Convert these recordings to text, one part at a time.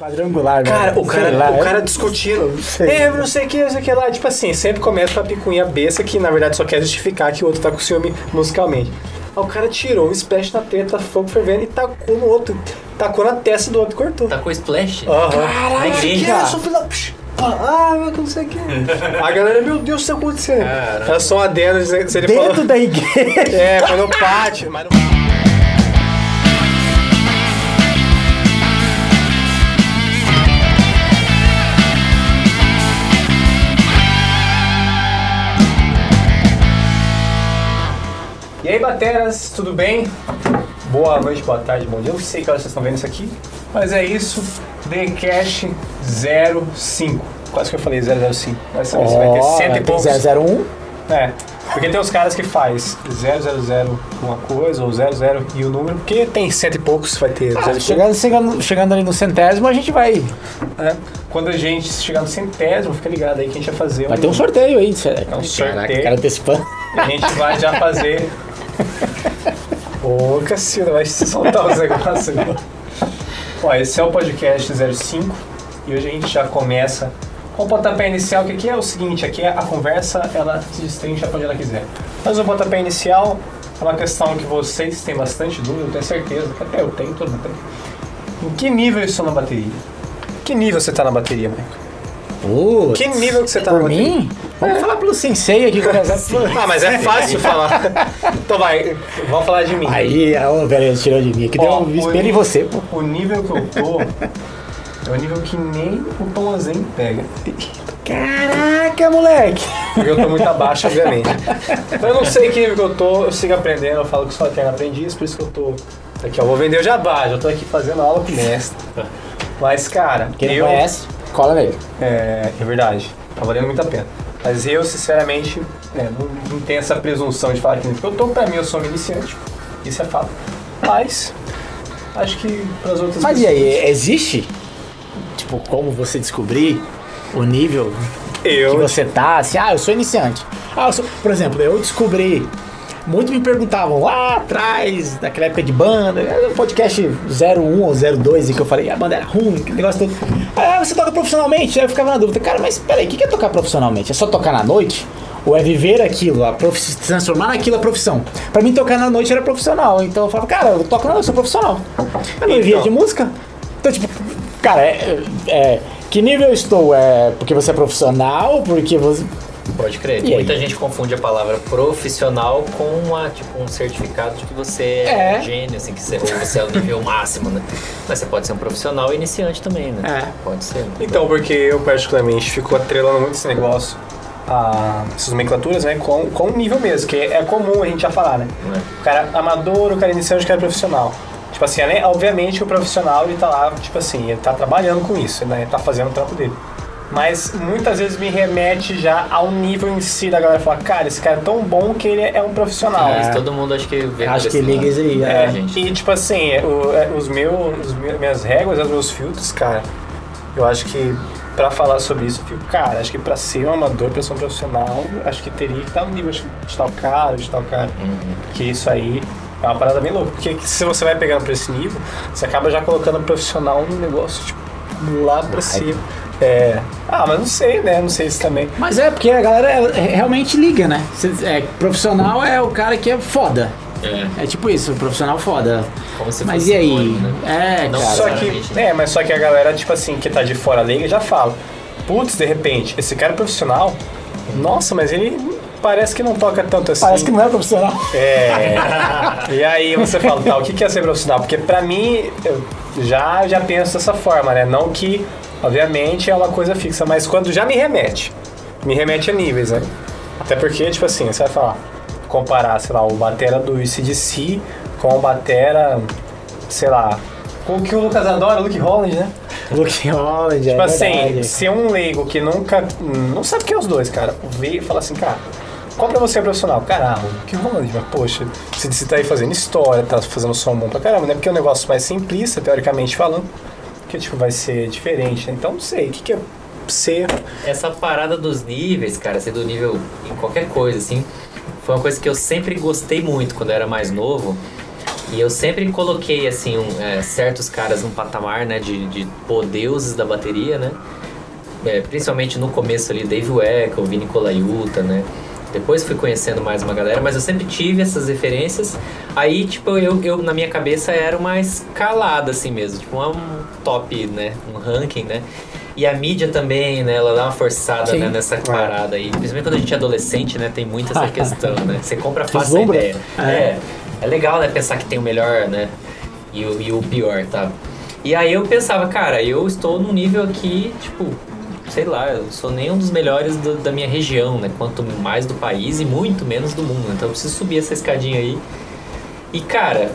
Quadrangular, né? Cara, o cara, lá, o é- cara discutindo. Sei. É, não sei o que, não sei o que lá. Tipo assim, sempre começa com a picuinha besta que na verdade só quer justificar que o outro tá com ciúme musicalmente. Aí o cara tirou um splash na teta, fogo fervendo e tacou no outro. Tacou na testa do outro e cortou. Tá com splash? Aham. Na igreja. Que é, Psh, pá, Ah, mas não sei o que. A galera, meu Deus, o que tá acontecendo? Caramba. Era só um adendo, se ele Dentro falou. da igreja. É, foi no pátio, mas não. E aí, bateras, tudo bem? Boa noite, boa tarde, bom dia. Eu não sei que horas vocês estão vendo isso aqui, mas é isso. The Cash 05. Quase que eu falei 005. Mas você vai ter cento e poucos. 001. É, porque tem os caras que faz 000 uma coisa ou 00 e o número, porque tem cento e poucos, vai ter Ah, chegando, chegando, chegando ali no centésimo, a gente vai. né? Quando a gente chegar no centésimo, fica ligado aí que a gente vai fazer Vai ter um sorteio aí. É um sorteio. cara antecipando. A gente vai já fazer. Ô, Cassino, vai se soltar os negócios. Ó, esse é o podcast 05 e hoje a gente já começa com o pontapé inicial, que aqui é o seguinte, aqui a conversa ela se destrincha pra onde ela quiser. Mas o pontapé inicial é uma questão que vocês têm bastante dúvida, eu tenho certeza, que até eu tenho, todo mundo tem. Em que nível eu estou na bateria? Que nível você tá na bateria, Michael? Putz, Que nível que você tá Por mim? Vamos falar pelo sensei aqui. Ah, mas é fácil falar. Então vai, vamos falar de mim. Aí, ó, velho, tirou de mim. Que deu um o espelho em nível- você, pô. O nível que eu tô é o nível que nem o Azen pega. Caraca, moleque. Porque eu tô muito abaixo, obviamente. Então eu não sei que nível que eu tô, eu sigo aprendendo, eu falo que sou eterno aprendiz, por isso que eu tô aqui, ó. Vou vender o jabá, já tô aqui fazendo aula com o mestre. Mas, cara, Quem eu. não conhece, cola nele. É, é verdade, tá valendo muito a pena. Mas eu, sinceramente, é, não, não tenho essa presunção de falar que que eu tô. Pra mim, eu sou um iniciante, isso é fato. Mas, acho que pras outras Mas e pessoas- aí, existe? Tipo, como você descobrir o nível que Eu, você tá? Assim, ah, eu sou iniciante. Ah, eu sou... Por exemplo, eu descobri. Muitos me perguntavam lá atrás, naquela época de banda, podcast 01 ou 02, em que eu falei, a banda era ruim, que negócio todo. Ah, você toca profissionalmente? Aí eu ficava na dúvida, cara, mas peraí, o que é tocar profissionalmente? É só tocar na noite? Ou é viver aquilo, a se transformar naquilo a profissão? Pra mim, tocar na noite era profissional. Então eu falava, cara, eu toco na noite, eu sou profissional. Eu não vivia Então. de música. Então, tipo, cara, é, é, que nível eu estou? É porque você é profissional? Porque você. Pode crer. E aí? Muita gente confunde a palavra profissional com uma, tipo, um certificado de que você é, É. um gênio, assim, que você, você é o nível máximo, né? Mas você pode ser um profissional iniciante também, né? É. Pode ser. né? Então, porque eu particularmente fico atrelando muito esse negócio, a, essas nomenclaturas, né, com, com o nível mesmo, que é comum a gente já falar, né? Né? O cara amador, o cara iniciante, o cara profissional. Tipo assim, né, obviamente o profissional ele tá lá, tipo assim, ele tá trabalhando com isso, né? Ele tá fazendo o trampo dele. Mas muitas vezes me remete já ao nível em si da galera falar, cara, esse cara é tão bom que ele é um profissional. É, isso todo mundo acho que vê Acho que liga isso aí, É, É, gente. e tipo assim, o- é, os meus, os me- minhas réguas, os meus filtros, cara, eu acho que pra falar sobre isso, eu fico, cara, acho que pra ser um amador, pra ser um profissional, acho que teria que estar no nível de tal cara, de tal cara. Uhum. Que isso aí é uma parada bem louca. Porque se você vai pegando pra esse nível, você acaba já colocando o profissional no negócio, tipo, lá pra cima. É. Ah, mas não sei, né? Não sei se também. Mas é, porque a galera é- é- realmente liga, né? É, profissional é o cara que é foda. É, É tipo isso, profissional foda. como se Mas e aí? né? É, Não cara. Só que, né? é, mas só que a galera, tipo assim, que tá de fora leiga já fala. Putz, de repente, esse cara é profissional. Nossa, mas ele parece que não toca tanto assim. Parece que não é profissional. É. e aí você fala, tá, o que que é ser profissional? Porque pra mim, eu já, já penso dessa forma, né? Não que, obviamente, é uma coisa fixa, mas quando já me remete, me remete a níveis, né? Até porque, tipo assim, você vai falar, comparar, sei lá, o batera do ICDC com o batera, sei lá, com o que o Lucas adora, o Luke Holland, né? Luke Holland, é Tipo assim, verdade. se um leigo que nunca. Não sabe quem é os dois, cara, vê e fala assim, cara, qual pra você é profissional? Caralho, que Holland, mas poxa, se você tá aí fazendo história, tá fazendo som bom pra caramba, né? Porque é um negócio mais simplista, teoricamente falando, que tipo, vai ser diferente, né? Então não sei, o que, que é ser. Essa parada dos níveis, cara, ser do nível em qualquer coisa, assim, foi uma coisa que eu sempre gostei muito quando eu era mais novo. E eu sempre coloquei, assim, um, é, certos caras num patamar, né, de, de deuses da bateria, né? É, principalmente no começo ali, Dave Weckl, Vini Colaiuta, né? Depois fui conhecendo mais uma galera, mas eu sempre tive essas referências. Aí, tipo, eu, eu na minha cabeça era uma escalada, assim mesmo. Tipo, um top, né? Um ranking, né? E a mídia também, né? Ela dá uma forçada né, nessa parada aí. Principalmente quando a gente é adolescente, né? Tem muito essa questão, né? Você compra fácil a ideia. É. é. É legal, né? Pensar que tem o melhor, né? E o, e o pior, tá? E aí eu pensava, cara, eu estou num nível aqui, tipo, sei lá, eu sou nem um dos melhores do, da minha região, né? Quanto mais do país e muito menos do mundo. Então eu preciso subir essa escadinha aí. E cara,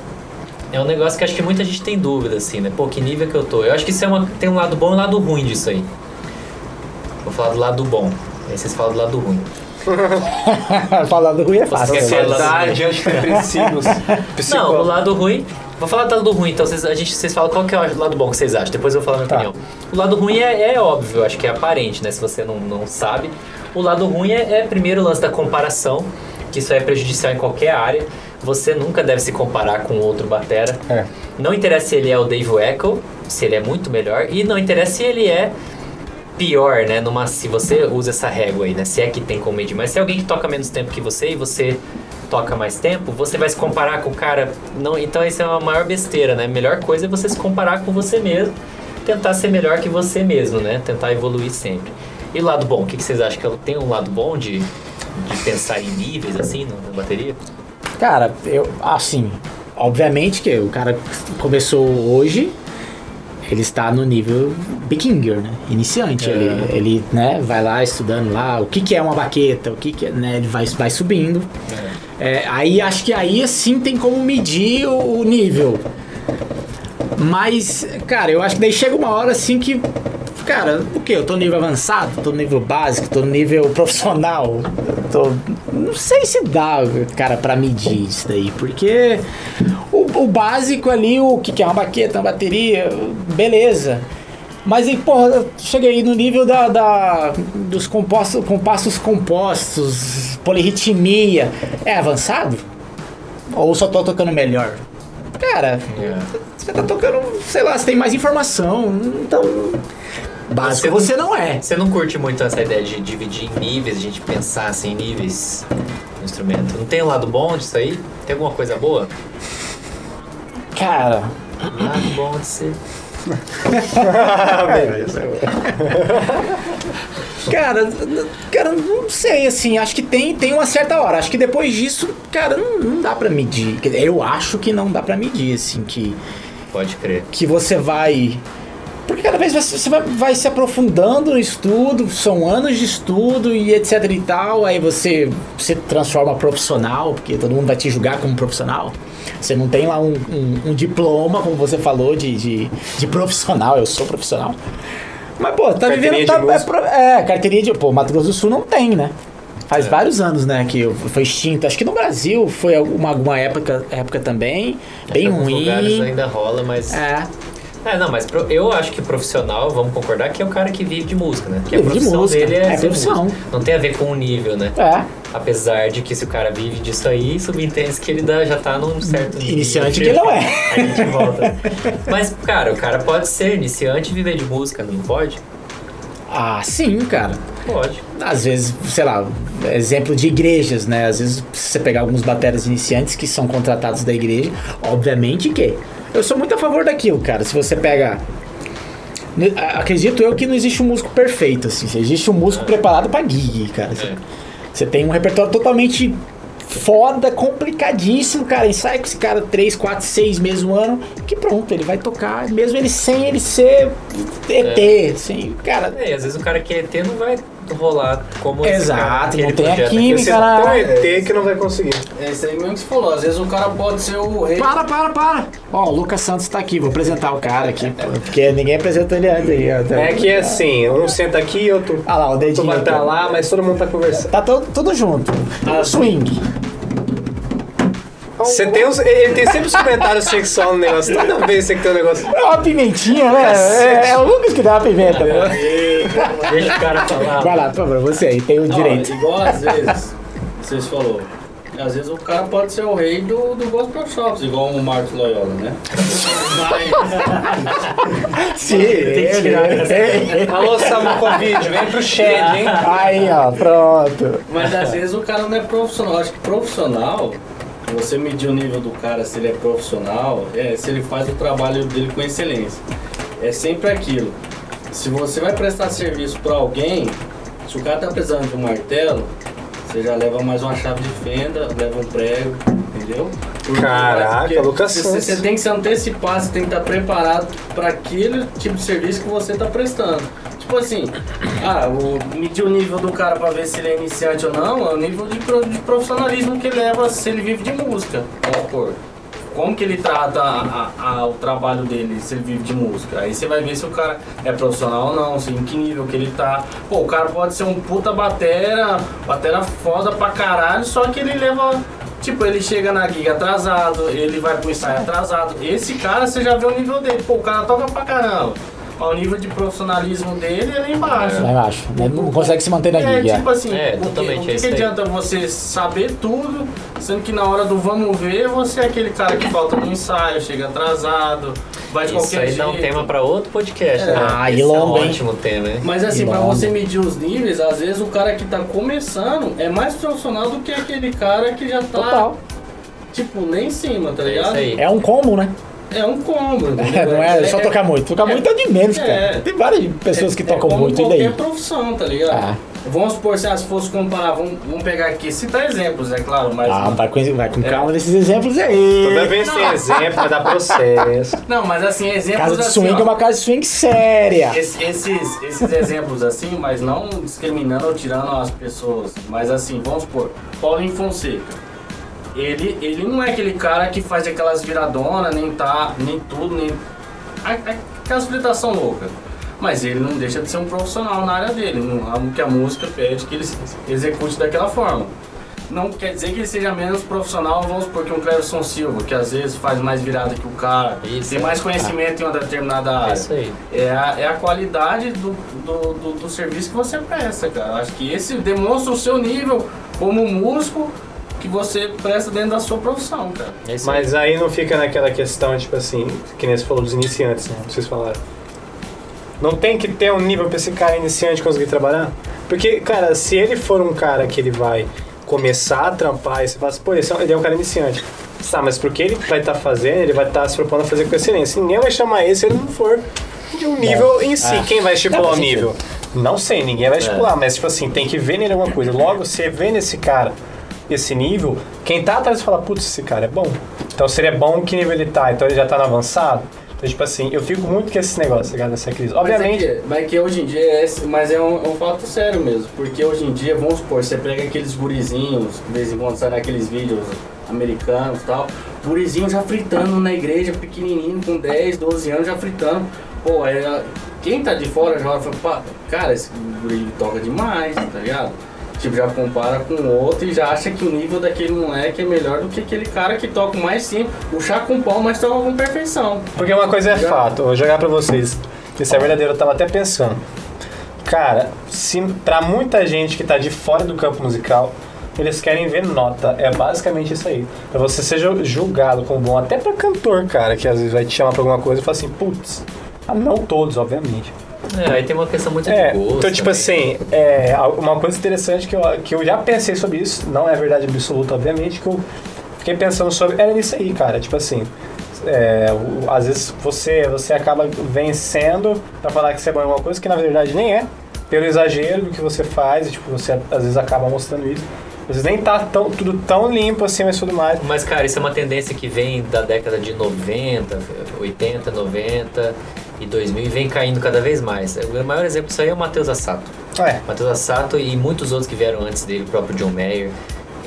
é um negócio que acho que muita gente tem dúvida, assim, né? Pô, que nível que eu tô? Eu acho que isso é uma, tem um lado bom e um lado ruim disso aí. Vou falar do lado bom. Aí vocês falam do lado ruim. falar do ruim é fácil. Você quer falar diante de princípios Não, o lado ruim Vou falar do lado ruim, então vocês, a gente, vocês falam qual que é o lado bom que vocês acham, depois eu vou falar a minha tá. opinião. O lado ruim é, é, óbvio, acho que é aparente, né? Se você não, não sabe. O lado ruim é, é primeiro o lance da comparação, que isso é prejudicial em qualquer área. Você nunca deve se comparar com outro batera. É. Não interessa se ele é o Dave Weckl, se ele é muito melhor, e não interessa se ele é pior, né? Numa, se você usa essa régua aí, né? Se é que tem como medir. Mas se é alguém que toca menos tempo que você e você toca mais tempo, você vai se comparar com o cara. Não, então isso é uma maior besteira, né? A melhor coisa é você se comparar com você mesmo, tentar ser melhor que você mesmo, né? Tentar evoluir sempre. E o lado bom, o que, que vocês acham que tem um lado bom de, de pensar em níveis assim na bateria? Cara, eu assim, obviamente que o cara começou hoje, ele está no nível beginner, né? Iniciante. É. Ele, ele né, vai lá estudando lá o que, que é uma baqueta, o que, que é, né? Ele vai, vai subindo. É. É, aí acho que aí sim tem como medir o, o, nível. Mas, cara, eu acho que daí chega uma hora assim que. Cara, o que? Eu tô no nível avançado, tô no nível básico, tô no nível profissional. Tô, não sei se dá, cara, para medir isso daí, porque o, o básico ali, o que, que é uma baqueta, uma bateria, beleza. Mas aí, porra, cheguei no nível da, da, dos compostos, compassos compostos, polirritmia. É avançado? Ou só tô tocando melhor? Cara, yeah. você tá tocando, sei lá, você tem mais informação. Então, básico você, você não, é. Você não curte muito essa ideia de dividir em níveis, a gente pensar assim em níveis no instrumento. Não tem um lado bom disso aí? Tem alguma coisa boa? Cara. Lado bom de ser. cara, cara, não sei, assim, acho que tem, tem uma certa hora. Acho que depois disso, cara, não, não dá pra medir. Eu acho que não dá pra medir, assim, que. Pode crer. Que você vai. Porque cada vez você vai, vai se aprofundando no estudo, são anos de estudo e etc e tal, aí você se transforma profissional, porque todo mundo vai te julgar como profissional. Você não tem lá um, um, um diploma, como você falou, de, de, de, profissional. Eu sou profissional. Mas, pô, tá vivendo. Tá, é, é, carteirinha de. Pô, Mato Grosso do Sul não tem, né? Faz é. vários anos, né, que foi extinto. Acho que no Brasil foi alguma, alguma época, época também, bem ruim. lugares ainda rola, mas... É. É, não, mas eu acho que profissional, vamos concordar, que é o cara que vive de música, né? Que vive a profissão de música. dele é, é profissão. Música. Não tem a ver com o nível, né? É. Apesar de que se o cara vive disso aí, subentende que ele dá, já tá num certo nível. Iniciante que não é. A gente volta. Mas, cara, o cara pode ser iniciante e viver de música, não pode? Ah, sim, cara. Pode. Às vezes, sei lá, exemplo de igrejas, né? Às vezes você pegar alguns bateras iniciantes que são contratados da igreja, obviamente que eu sou muito a favor daquilo, cara. Se você pega. Acredito eu que não existe um músico perfeito, assim. Existe um músico é. preparado pra gig, cara. É. Você tem um repertório totalmente foda, complicadíssimo, cara. Ensaia com esse cara 3, 4, 6 meses um ano, que pronto, ele vai tocar, mesmo ele sem ele ser ET, é. assim, cara. É, às vezes o cara que é ET não vai rolar como Exato, não tem a química lá. Tem um ET que não vai conseguir. É isso aí mesmo que você falou. Às vezes o cara pode ser o rei. Para, para, para. Ó, o Lucas Santos tá aqui. Vou apresentar o cara aqui. porque ninguém apresentou ele antes aí. É que é assim, um senta aqui, outro. Ah lá, o dedinho. vai estar lá, mas todo mundo tá conversando. Tá todo, tudo junto. Ah, swing. Você tem os, ele tem sempre os comentários sexuais no negócio. Toda vez você que tem um negócio. É uma pimentinha, né? É, é, o Lucas que dá uma pimenta. Né? Deixa o cara falar. Vai lá, por favor, você aí tem o Não, direito. Igual às vezes, vocês falou. Às vezes o cara pode ser o rei do, do gospel shops, igual o Marcos Loyola, né? Mas, Sim, ele, ele. Alô, Samu Covid, vem pro chat, hein? Aí, ó, pronto. mas às vezes o cara não é profissional. Acho que profissional, você medir o nível do cara, se ele é profissional, é se ele faz o trabalho dele com excelência. É sempre aquilo. Se você vai prestar serviço para alguém, se o cara tá precisando de um martelo, você já leva mais uma chave de fenda, leva um prego, entendeu? Porque- Caraca, Lucas você, você tem que se antecipar, você tem que estar preparado para aquele tipo de serviço que você está prestando. Tipo assim, ah, o, medir o nível do cara para ver se ele é iniciante ou não, é o nível de, pro- de profissionalismo que ele leva se ele vive de música. Vamos supor. Como que ele trata a- a- a- o trabalho dele se ele vive de música? Aí você vai ver se o cara é profissional ou não, se em que nível que ele tá. Pô, o cara pode ser um puta batera, batera foda pra caralho, só que ele leva. Tipo, ele chega na giga atrasado, ele vai pro ensaio atrasado. Esse cara, você já vê o nível dele. Pô, o cara toca pra caramba. Mas o nível de profissionalismo dele é lá embaixo. Lá embaixo. né? Não consegue se manter na É, guia. tipo assim, É, o que- o é que, que adianta você saber tudo, sendo que na hora do vamos ver, você é aquele cara que falta no ensaio, chega atrasado, vai de Isso qualquer aí jeito. dá um tema pra outro podcast, É. né? Ah, Esse e longo, é um ótimo tema, hein? Mas assim, pra longo. você medir os níveis, às vezes o cara que tá começando é mais profissional do que aquele cara que já tá, Total. tipo, nem em cima, tá É ligado? isso aí. É um combo, né? É um combo, entendeu? É, não é só tocar muito. Tocar é- muito é de menos, é. cara. Tem várias pessoas que é tocam como muito, e daí? profissão, tá ligado? Ah. Vamos supor, se se fosse comparar, vamos, vamos pegar aqui, citar exemplos, é claro, mas... Ah, vai com, vai com É. calma nesses exemplos aí. Toda vez tem exemplo, vai dar processo. Não, mas assim, exemplos Casa de assim, swing ó. é uma casa de swing séria. Esse- esses, esses exemplos assim, mas não discriminando ou tirando as pessoas. Mas assim, vamos supor, Paulinho Fonseca. Ele, ele não é aquele cara que faz aquelas viradonas, nem tá, nem tudo, nem. a- a- Aquelas fritação louca. Mas ele não deixa de ser um profissional na área dele, no ramo que a música pede que ele execute daquela forma. Não quer dizer que ele seja menos profissional, vamos supor, que um Cleverson Silva, que às vezes faz mais virada que o cara, Isso, tem é. mais conhecimento em uma determinada É área. isso aí. É a, é a qualidade do, do, do, do serviço que você presta, cara. Acho que esse demonstra o seu nível como músico que você presta dentro da sua profissão, cara. É isso aí. Mas aí não fica naquela questão, tipo assim, que nem você falou dos iniciantes, né? Vocês falaram. Não tem que ter um nível pra esse cara iniciante conseguir trabalhar? Porque, cara, se ele for um cara que ele vai começar a trampar e você fala assim, pô, esse é um- ele é um cara iniciante. Tá, mas porque ele vai estar fazendo, ele vai estar se propondo a fazer com excelência. Ninguém vai chamar ele se ele não for de um nível em si. Ah. Quem vai estipular o nível? Não sei, ninguém vai estipular, mas tipo assim, tem que ver nele alguma coisa. Logo, você vê nesse cara esse nível, quem tá atrás fala, putz, esse cara é bom. Então seria bom que nível ele tá, então ele já tá no avançado. Então, tipo assim, eu fico muito com esse negócio, ligado? Dessa crise. Obviamente. Mas é que, mas é que hoje em dia é, esse- mas é um, é um fato sério mesmo. Porque hoje em dia, vamos supor, você pega aqueles gurizinhos, de vez em quando sai naqueles vídeos americanos e tal, gurizinho já fritando na igreja, pequenininho, com 10, 12 anos, já fritando. Pô, é, quem tá de fora já fala, "Pá, cara, esse guri toca demais, tá ligado? Tipo, já compara com o outro e já acha que o nível daquele moleque é melhor do que aquele cara que toca mais simples, o chá com pau, mas toca com perfeição. Porque uma coisa é Já- fato, vou jogar pra vocês. Isso é verdadeiro, eu tava até pensando. Cara, se pra muita gente que tá de fora do campo musical, eles querem ver nota. É basicamente isso aí. Pra você ser ju- julgado como bom, até pra cantor, cara, que às vezes vai te chamar pra alguma coisa e fala assim, putz. Ah, não todos, obviamente. É, aí tem uma questão muito É, de gosto. então, tipo também. assim, é, uma coisa interessante que eu, que eu já pensei sobre isso, não é verdade absoluta, obviamente, que eu fiquei pensando sobre, era isso aí, cara, tipo assim, é, o- às vezes você, você acaba vencendo pra falar que você é bom em alguma coisa que na verdade nem é, pelo exagero do que você faz, e, tipo, você às vezes acaba mostrando isso. Às vezes nem tá tão, tudo tão limpo assim, mas tudo mais. Mas, cara, isso é uma tendência que vem da década de 90, 80, 90 e 2000 e vem caindo cada vez mais. O maior exemplo disso aí é o Matheus Assato. É, Matheus Assato e muitos outros que vieram antes dele, o próprio John Mayer,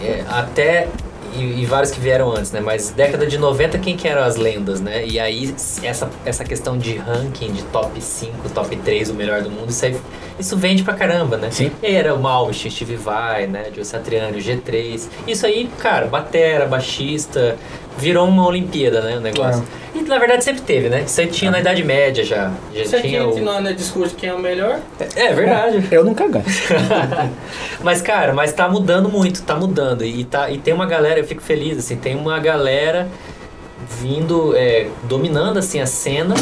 é, até e, e vários que vieram antes, né? Mas década de 90 quem que eram as lendas, né? E aí essa, essa questão de ranking, de top 5, top 3, o melhor do mundo, isso aí isso vende pra caramba, né? Sim. E aí era o Malmsteen, Steve Vai, né? Joe Satriani, o G3. Isso aí, cara, batera, baixista, virou uma Olimpíada, né? O negócio. E na verdade sempre teve, né? Você tinha na Idade Média já. Já aqui tinha o... não é discurso de quem é o melhor. É verdade. Eu nunca ganho. mas, cara, mas tá mudando muito, tá mudando. E, tá, e tem uma galera, eu fico feliz, assim, tem uma galera vindo, é, dominando, assim, a cena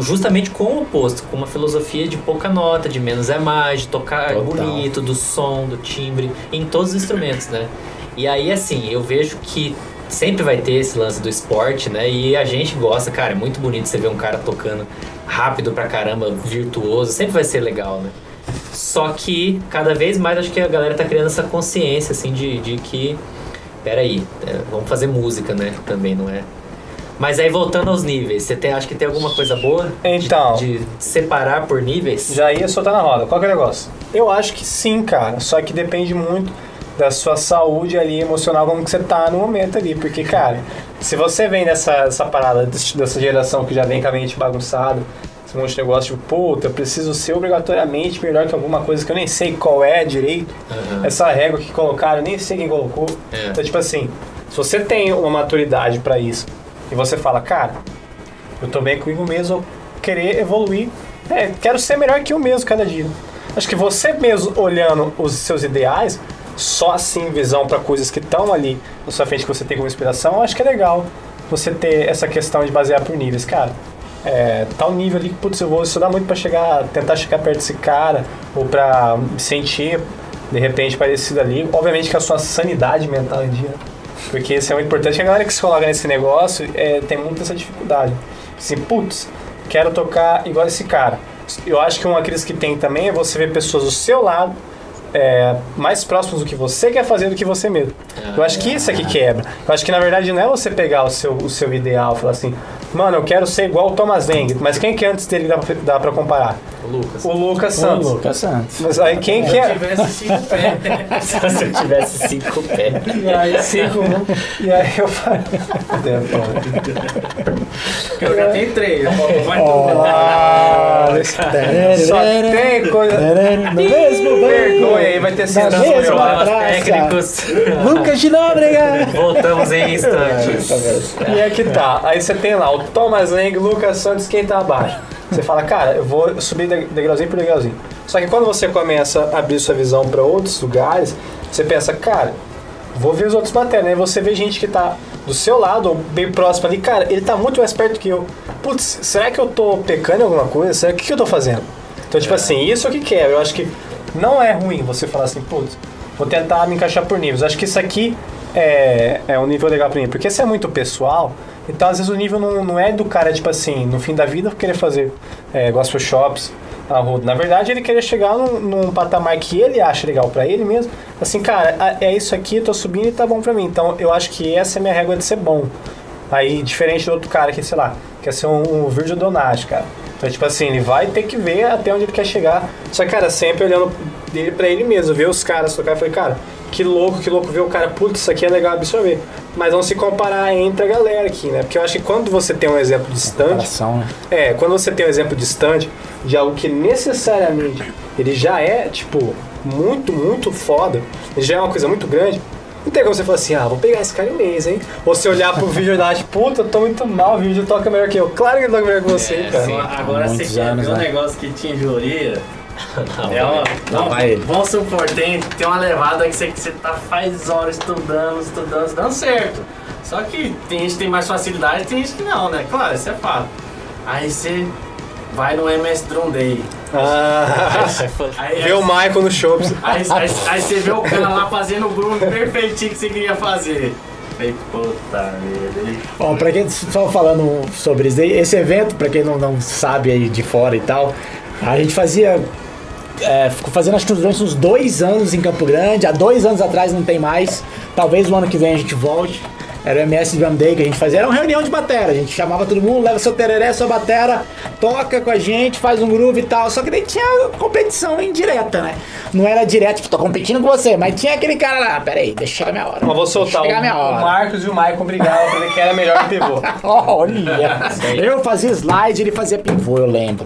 justamente com o oposto, com uma filosofia de pouca nota, de menos é mais, de tocar Total. bonito, do som, do timbre, em todos os instrumentos, né? E aí, assim, eu vejo que sempre vai ter esse lance do esporte, né? E a gente gosta, cara, é muito bonito você ver um cara tocando rápido pra caramba, virtuoso, sempre vai ser legal, né? Só que cada vez mais acho que a galera tá criando essa consciência, assim, de, de que. Peraí, é, vamos fazer música, né? Também, não é? Mas aí voltando aos níveis, você tem, acho que tem alguma coisa boa? de- Então. De, separar por níveis? Já ia soltar na roda. Qual que é o negócio? Eu acho que sim, cara. Só que depende muito da sua saúde ali emocional, como que você tá no momento ali. Porque, cara, se você vem dessa, parada, dessa geração que já vem com a mente bagunçada, esse monte de negócio, tipo, puta, eu preciso ser obrigatoriamente melhor que alguma coisa que eu nem sei qual é direito. Aham. Essa régua que colocaram, eu nem sei quem colocou. É. Então, tipo assim, se você tem uma maturidade pra isso e você fala, cara, eu tô bem comigo mesmo, querer evoluir, é, quero ser melhor que eu mesmo cada dia. Acho que você mesmo olhando os seus ideais, só assim visão pra coisas que estão ali na sua frente que você tem como inspiração, eu acho que é legal você ter essa questão de basear por níveis, cara. É, tal nível ali que, putz, eu vou estudar muito pra chegar, tentar chegar perto desse cara, ou pra me sentir de repente parecido ali. Obviamente que a sua sanidade mental em dia. Porque isso é muito importante. A galera que se coloca nesse negócio é, tem muita essa dificuldade. Assim, putz, quero tocar igual esse cara. Eu acho que uma crise que tem também é você ver pessoas do seu lado é, mais próximos do que você quer fazer do que você mesmo. Eu acho que isso é que quebra. Eu acho que na verdade não é você pegar o seu, o seu ideal e falar assim, mano, eu quero ser igual o Thomas Weng, mas quem que antes dele dá pra, dá pra comparar? O Lucas. O Lucas Santos. Lucas Santos. Mas aí quem que Se eu é? tivesse cinco pés. Se eu tivesse cinco pés. E aí, cinco, e aí eu falei. Eu já tenho três, mais Ah, só tem coisa. Mesmo Vergonha aí, vai ter praça. técnicos. Lucas de Nóbrega. Voltamos em instantes. E é que tá. Aí você tem lá o Thomas Lang, Lucas Santos, quem tá abaixo. Você fala, cara, eu vou subir de- degrauzinho por degrauzinho. Só que quando você começa a abrir sua visão para outros lugares, você pensa, cara, vou ver os outros batendo. Aí você vê gente que tá do seu lado, ou bem próximo ali, cara, ele tá muito mais perto que eu. Putz, será que eu tô pecando em alguma coisa? Será que que eu tô fazendo? Então, tipo assim, isso é o que quebra. Eu acho que não é ruim você falar assim, putz, vou tentar me encaixar por níveis. Acho que isso aqui é, é um nível legal pra mim, porque se é muito pessoal, então às vezes o nível não, não é do cara, tipo assim, no fim da vida querer fazer é, gospel shops. Na verdade, ele queria chegar num, num patamar que ele acha legal pra ele mesmo. Assim, cara, é isso aqui, tô subindo e tá bom pra mim. Então eu acho que essa é a minha régua de ser bom. Aí, diferente do outro cara que, sei lá, quer ser um, um Virgil Donati, cara. Então, tipo assim, ele vai ter que ver até onde ele quer chegar. Só que, cara, sempre olhando dele pra ele mesmo, ver os caras tocar. Eu falei, cara, que louco, que louco ver o cara, putz, isso aqui é legal absorver. Mas não se comparar entre a galera aqui, né? Porque eu acho que quando você tem um exemplo distante, né? é, quando você tem um exemplo distante de algo que necessariamente ele já é, tipo, muito, muito foda, ele já é uma coisa muito grande, não tem como você falar assim, ah, vou pegar esse cara em mês, hein? Ou você olhar pro vídeo e dar, tipo, puta, eu tô muito mal, o vídeo toca melhor que eu. Claro que ele toca melhor que você, É, cara. sim. Agora você quer ver um né? negócio que te injuria. Não, É uma, Não, vai ele. vamos supor, tem, tem uma levada que você, que você tá faz horas estudando, estudando, dando certo. Só que tem gente que tem mais facilidade tem gente que não, né? Claro, isso é fato. Aí você vai no MS Drum Day. Ah, Aí, vê o Michael no show. aí, aí, aí você vê o cara lá fazendo o groove perfeitinho que você queria fazer. Falei, puta merda. Bom, pra quem só falando sobre isso aí, esse evento, pra quem não, não sabe aí de fora e tal, a gente fazia. É, ficou fazendo acho que durante uns dois anos em Campo Grande, há dois anos atrás não tem mais. Talvez o ano que vem a gente volte. Era o MS Drum Day que a gente fazia, era uma reunião de batera. A gente chamava todo mundo, leva seu tereré, sua batera, toca com a gente, faz um groove e tal. Só que daí tinha competição indireta, né? Não era direto, tipo, tô competindo com você, mas tinha aquele cara lá, peraí, deixa chegar minha hora. Mas vou soltar o, minha o hora. Marcos e o Michael brigavam pra ver quem era melhor pivô. Olha! Eu fazia slide, ele fazia pivô, eu lembro.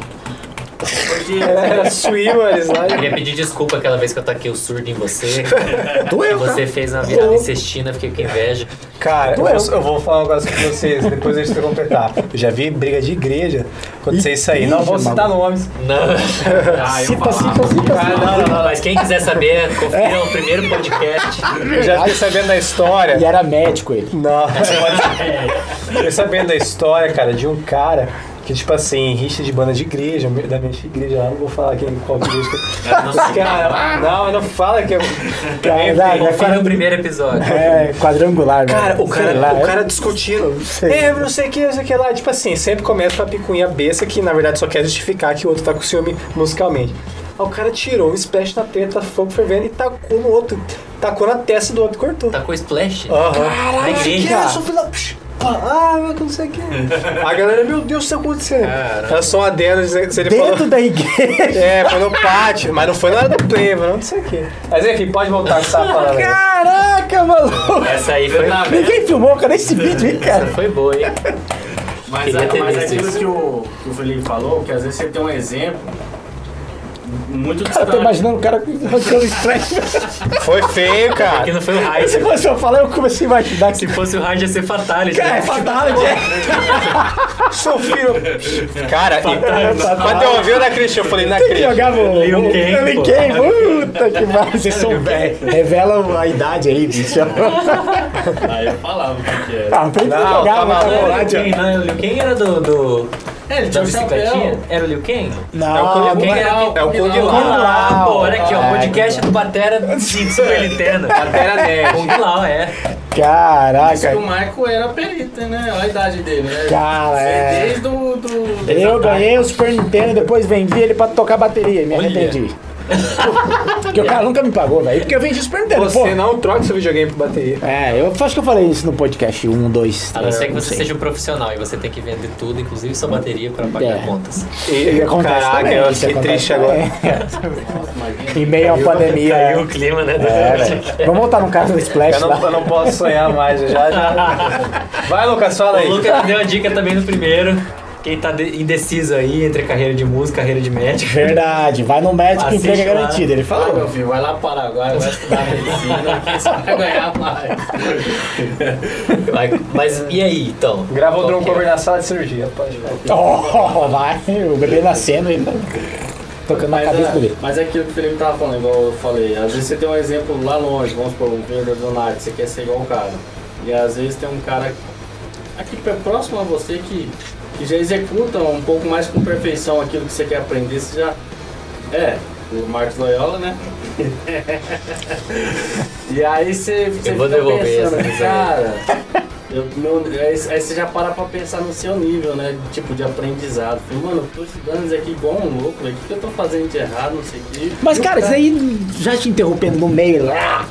Porque Era Swimmers lá. Eu queria pedir desculpa aquela vez que eu taquei o surdo em você. Doeu, você fez na virada incestina, fiquei com inveja. Cara, eu eu vou falar um negócio com vocês, depois a gente vai completar. Eu já vi briga de igreja acontecer isso aí. Não vou citar nomes. Não. Ah, eu Cita, cita, cita. Ah, não, não, não. Mas quem quiser saber, confira o primeiro podcast. Eu já fiquei sabendo da história. E era médico ele. Não, Fiquei sabendo da história, cara, de um cara que, tipo assim, rixa de banda de igreja, da minha igreja lá, não vou falar quem, qual igreja que Os cara, não, não fala que eu. Cara, Enfim, vai, vai Confira falar- o primeiro episódio. É, quadrangular, né? Cara, o Sei cara, lá, o é- cara discutindo. É, não sei o que, não sei o que lá. Tipo assim, sempre começa com a picuinha besta que na verdade só quer justificar que o outro tá com ciúme musicalmente. Aí o cara tirou um splash na teta, fogo fervendo e tacou no outro. Tacou na testa do outro e cortou. Com splash? Aham. Na igreja. Que é, filho Ah, mas não sei o que. A galera, meu Deus, o que tá acontecendo? Era só um adendo dizendo se ele Dentro falou. da igreja. É, foi no pátio, mas não foi na hora do play, não sei o que. Mas enfim, pode voltar que você tava falando aí. Caraca, maluco. Essa aí foi, Ninguém filmou, cara, esse vídeo, hein, essa cara? foi boa, hein? Mas, é, ter mas aquilo isso. que o, que o Felipe falou, que às vezes você tem um exemplo muito Cara, eu tô imaginando o cara arrancando splash. Foi feio, Que cara. não foi o Raid. Se você eu falar, eu comecei a imaginar Se fosse o Raid ia ser fatality. Cara, é né? fatality, é. Seu filho. Cara, quando eu ouvi o da Christian, eu falei, na Christian. jogar o. Liu Kang, Puta que pariu. Vocês são velhos. Revela a idade aí, bicho. Aí eu falava o que era. Ah, tem que Não, jogar, tá tá maluco. Liu Kang era do, do, É, ele tinha um chapéu. Era o Liu Kang? Não, É o Kung não Kang é- era é o Kung Lao. Lao. Ah, pô, olha aqui, ó, É. podcast do Batera de Super Nintendo. Batera Nerd. Kung Lao, é. Diz que Caraca. o Michael era perito, né? Olha a idade dele, né? Cara, é. Desde o do, do Eu ganhei o Super Nintendo, depois vendi ele pra tocar bateria, me Olha. Porque o cara nunca me pagou, velho. Porque eu vendi o Super Nintendo, pô. Você não troca seu videogame por bateria. É, eu acho que eu falei isso no podcast 1, 2, A não ser que você sei. seja um profissional e você tem que vender tudo, inclusive sua bateria, pra pagar É. contas. E, Acontece caraca, também, eu fiquei acontece triste agora. também. Em meio à pandemia. Caiu o clima, né? É. Vamos voltar no caso do Splash Eu não, eu não posso sonhar mais, eu já, já. Vai, Lucas, fala aí. O Lucas deu a dica também no primeiro. Quem tá de- indeciso aí entre carreira de música e carreira de médico. Verdade, vai no médico que emprego é garantido. Ele Vai, meu falou. filho, vai lá para Paraguai, vai estudar medicina, que você vai ganhar mais. Vai- Mas e aí, então? Grava o que é? cover na sala de cirurgia, pode ver. Oh, vai, o bebê nascendo e tá tocando na Mas cabeça do é, bebê. mas é aquilo que o Felipe tava falando, igual eu falei. Às vezes você tem um exemplo lá longe, vamos supor, um vendedor do Nike, você quer ser igual o cara. E às vezes tem um cara aqui próximo a você que, que já executa um pouco mais com perfeição aquilo que você quer aprender. Você já. É, o Marcos Loyola, né? e aí você, você Eu vou fica devolver pensando, essa cara. eu- meu- aí, aí você já para pra pensar no seu nível, né? Tipo de aprendizado. Falei, mano, eu tô estudando isso aqui igual um louco, velho. O que, que eu tô fazendo de errado, não sei o quê. Mas, cara, isso aí, já te interrompendo no meio lá.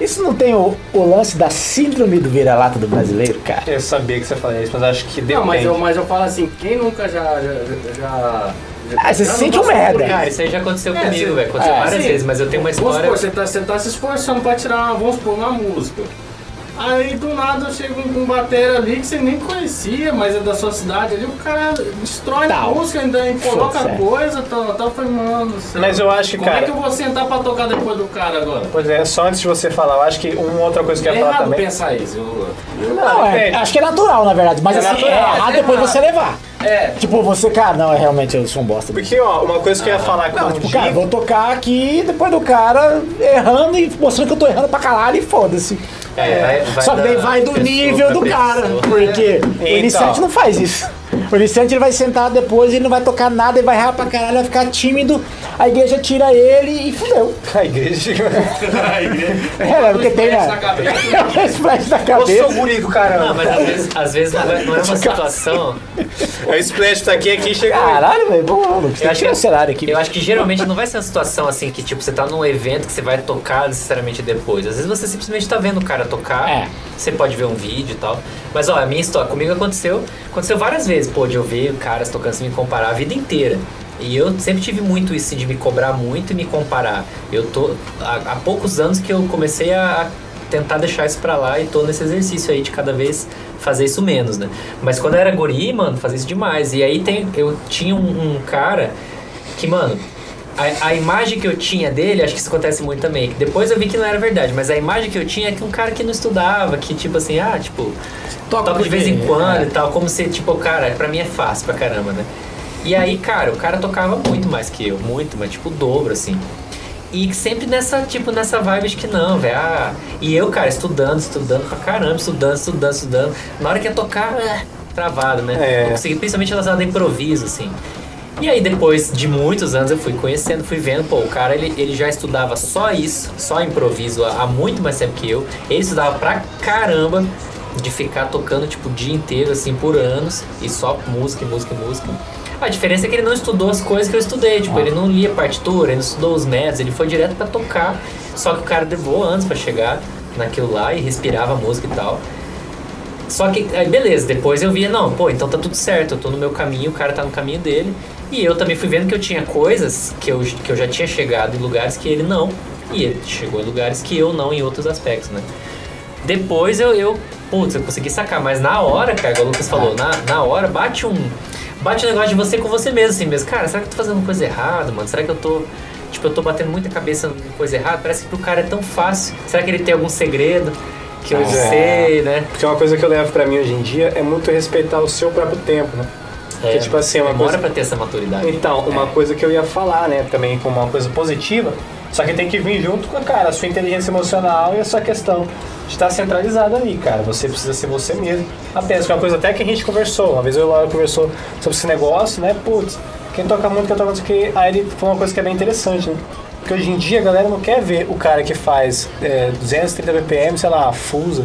Isso não tem o, o lance da síndrome do vira-lata do brasileiro, cara? Eu sabia que você falaria isso, mas acho que depende. Não, mas eu, mas eu falo assim, quem nunca já. já, já, Ah, você se sente um por merda. isso? Cara, isso aí já aconteceu É, comigo, velho. Aconteceu É, várias sim. vezes, mas eu tenho uma Vamos história. supor, você tá, você tá se esforçando pra tirar, vamos supor, uma música. Aí do nada chega um, um batera ali que você nem conhecia, mas é da sua cidade ali, o cara destrói Tal. a música, ainda coloca é. coisa, tal, tal. Mano, do céu. Mas eu acho que, Como cara- é que eu vou sentar pra tocar depois do cara agora? Pois é, só antes de você falar, eu acho que uma outra coisa que eu É ia falar errado também. pensar isso. Eu, eu- Não, é, depende. acho que é natural, na verdade. Mas É assim, natural, é errado é depois errado. você levar. é, Tipo, você, cara, não, é realmente eu sou um bosta. Porque, ó, uma coisa que eu ia falar com Não, o tipo, cara, vou tocar aqui depois do cara errando e mostrando que eu tô errando pra caralho e foda-se. É, vai- vai Só que daí da vai do nível do cara. Porque o Então. iniciante não faz isso. O iniciante ele vai sentar depois, ele não vai tocar nada, ele vai errar pra caralho, vai ficar tímido, a igreja tira ele e fudeu. A igreja. É, porque tem, né? na cabeça. É splash na cabeça. seu guri do caramba. Não, mas às vezes, às vezes não, é, não é uma situação. É o splash tá aqui, aqui chega. Caralho, velho, vamos, Lucas. Tem Eu que acho tirar o que- cenário aqui. Eu acho que geralmente não vai ser uma situação assim que, tipo, você tá num evento que você vai tocar necessariamente depois. Às vezes você simplesmente tá vendo o cara tocar, É. você pode ver um vídeo e tal. Mas ó, a minha história, comigo aconteceu, aconteceu várias vezes, pô, de eu ver caras tocando sem me comparar a vida inteira. E eu sempre tive muito isso assim, de me cobrar muito e me comparar. Eu tô há, há poucos anos que eu comecei a, tentar deixar isso pra lá e tô nesse exercício aí de cada vez fazer isso menos, né? Mas quando eu era guri, mano, fazia isso demais. E aí tem, eu tinha um, um cara que, mano, a, a imagem que eu tinha dele, acho que isso acontece muito também. Depois eu vi que não era verdade, mas a imagem que eu tinha é que um cara que não estudava, que tipo assim, ah, tipo, Toca toca de vez em quando é. e tal, como se, tipo, cara, pra mim é fácil pra caramba, né? E aí, cara, o cara tocava muito mais que eu, muito, mas tipo o dobro, assim. E sempre nessa, tipo, nessa vibe de que não, velho. Ah, e eu, cara, estudando, estudando pra caramba, estudando, estudando, estudando. Na hora que ia tocar, é, travado, né? É. Não consegui, principalmente relacionado a improviso, assim. E aí, depois de muitos anos, eu fui conhecendo, fui vendo, pô, o cara, ele, ele já estudava só isso, só improviso, há muito mais tempo que eu. Ele estudava pra caramba de ficar tocando, tipo, o dia inteiro, assim, por anos, e só música, música, música. A diferença é que ele não estudou as coisas que eu estudei, tipo, ele não lia partitura, ele não estudou os métodos, ele foi direto pra tocar. Só que o cara levou anos pra chegar naquilo lá e respirava música e tal. Só que, aí beleza, depois eu via, não, pô, então tá tudo certo, eu tô no meu caminho, o cara tá no caminho dele. E eu também fui vendo que eu tinha coisas que eu, que eu já tinha chegado em lugares que ele não. E ele chegou em lugares que eu não em outros aspectos, né? Depois eu, eu putz, eu consegui sacar, mas na hora, cara, igual o Lucas falou, na, na hora bate um. Bate um negócio de você com você mesmo, assim mesmo. Cara, será que eu tô fazendo coisa errada, mano? Será que eu tô. Tipo, eu tô batendo muita cabeça em coisa errada? Parece que pro cara é tão fácil. Será que ele tem algum segredo que eu é. sei, né? Porque uma coisa que eu levo pra mim hoje em dia é muito respeitar o seu próprio tempo, né? Porque, tipo assim, uma demora coisa- pra ter essa maturidade. Então, uma coisa que eu ia falar, né, também como uma coisa positiva, só que tem que vir junto com, cara, a sua inteligência emocional e a sua questão de estar centralizada ali, cara. Você precisa ser você mesmo. Apenas que é uma coisa até que a gente conversou, uma vez eu e o Laura conversou sobre esse negócio, né, putz, quem toca muito, quem toca muito, que aí ele falou uma coisa que é bem interessante, né? Porque hoje em dia a galera não quer ver o cara que faz é, 230 BPM, sei lá, fusa,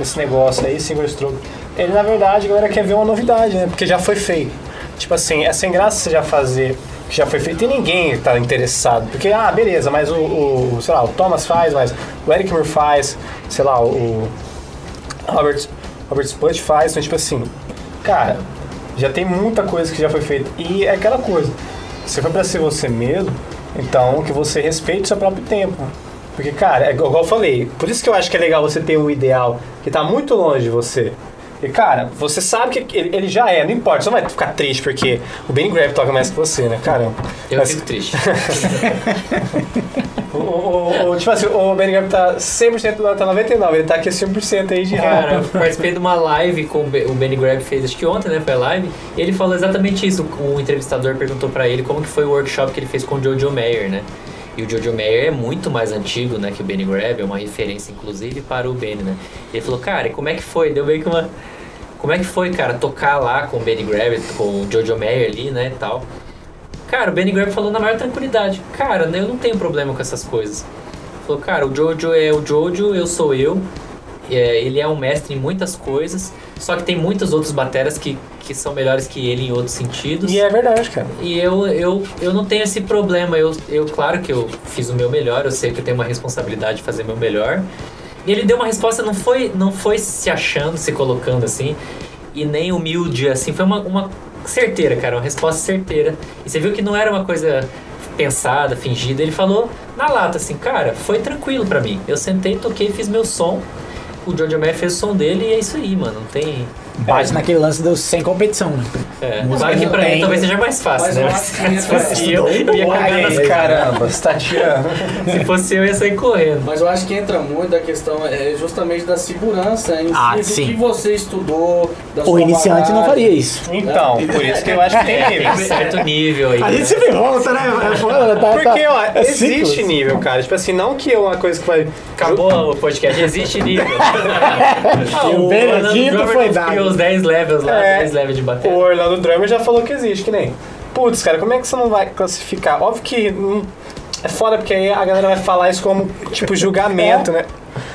esse negócio aí, single stroke. Ele, na verdade, a galera quer ver uma novidade, né? Porque já foi feito. Tipo assim, é sem graça você já fazer que já foi feito e ninguém tá interessado. Porque, ah, beleza, mas o, o sei lá, o Thomas faz, mas o Eric Moore faz, sei lá, o Robert, Robert Sput faz, então tipo assim, cara, já tem muita coisa que já foi feita. E é aquela coisa, se for pra ser você mesmo, então que você respeite o seu próprio tempo. Porque, cara, é igual eu falei, por isso que eu acho que é legal você ter um ideal que tá muito longe de você. E, cara, você sabe que ele, ele já é, não importa, você não vai ficar triste porque o Benny Grab toca mais que você, né? Caramba. Eu Mas- fico triste. o, o, o- tipo assim, o Benny Grab tá 100%, não, tá 99%, ele tá aqui 100% aí de Cara, eu participei de uma live com o Be- o Benny Grab fez, acho que ontem, né? Foi a live. E ele falou exatamente isso. O entrevistador perguntou pra ele como que foi o workshop que ele fez com o Jojo Mayer, né? E o Jojo Mayer é muito mais antigo, né, que o Benny Grab, é uma referência inclusive para o Benny, né? Ele falou, cara, e como é que foi? Deu meio que uma como é que foi, cara, tocar lá com o Benny Grab, com o Jojo Mayer ali, né, e tal. Cara, o Benny Grab falou na maior tranquilidade. Cara, eu não tenho problema com essas coisas. Falou, cara, o Jojo é o Jojo, eu sou eu. É, ele é um mestre em muitas coisas, só que tem muitos outros bateras que, que são melhores que ele em outros sentidos. E é verdade, cara. E eu, eu, eu não tenho esse problema. Eu, eu, claro que eu fiz o meu melhor, eu sei que eu tenho uma responsabilidade de fazer o meu melhor. E ele deu uma resposta, não foi, não foi se achando, se colocando assim, e nem humilde, assim, foi uma, uma certeira, cara, uma resposta certeira. E você viu que não era uma coisa pensada, fingida. Ele falou na lata, assim, cara, foi tranquilo pra mim. Eu sentei, toquei, fiz meu som. O George Mayer fez o som dele e é isso aí, mano. Não tem. Bate naquele lance do sem competição, né? É, que não pra tem. ele talvez seja mais fácil, Mas né? eu acho que se fosse eu, eu ia cagar nas caras. Caramba, você tá tirando. Se fosse eu, ia sair correndo. Mas eu acho que entra muito da questão é justamente da segurança em Ah, si, do sim. que você estudou, da O sua iniciante não faria isso. Então, por isso que eu acho que tem Tem um nível. certo nível aí. A né? gente sempre volta, né? É tá- Porque, tá- ó, é existe ciclos. nível, cara. Tipo assim, não que é uma coisa que vai. Acabou o podcast, existe nível. E o Benedito foi dado. Os 10 levels lá, É. 10 levels de O bateria. Orlando Drummer já falou que existe, que nem. Putz, cara, como é que você não vai classificar? Óbvio que hum, é foda porque aí a galera vai falar isso como, tipo, julgamento, né?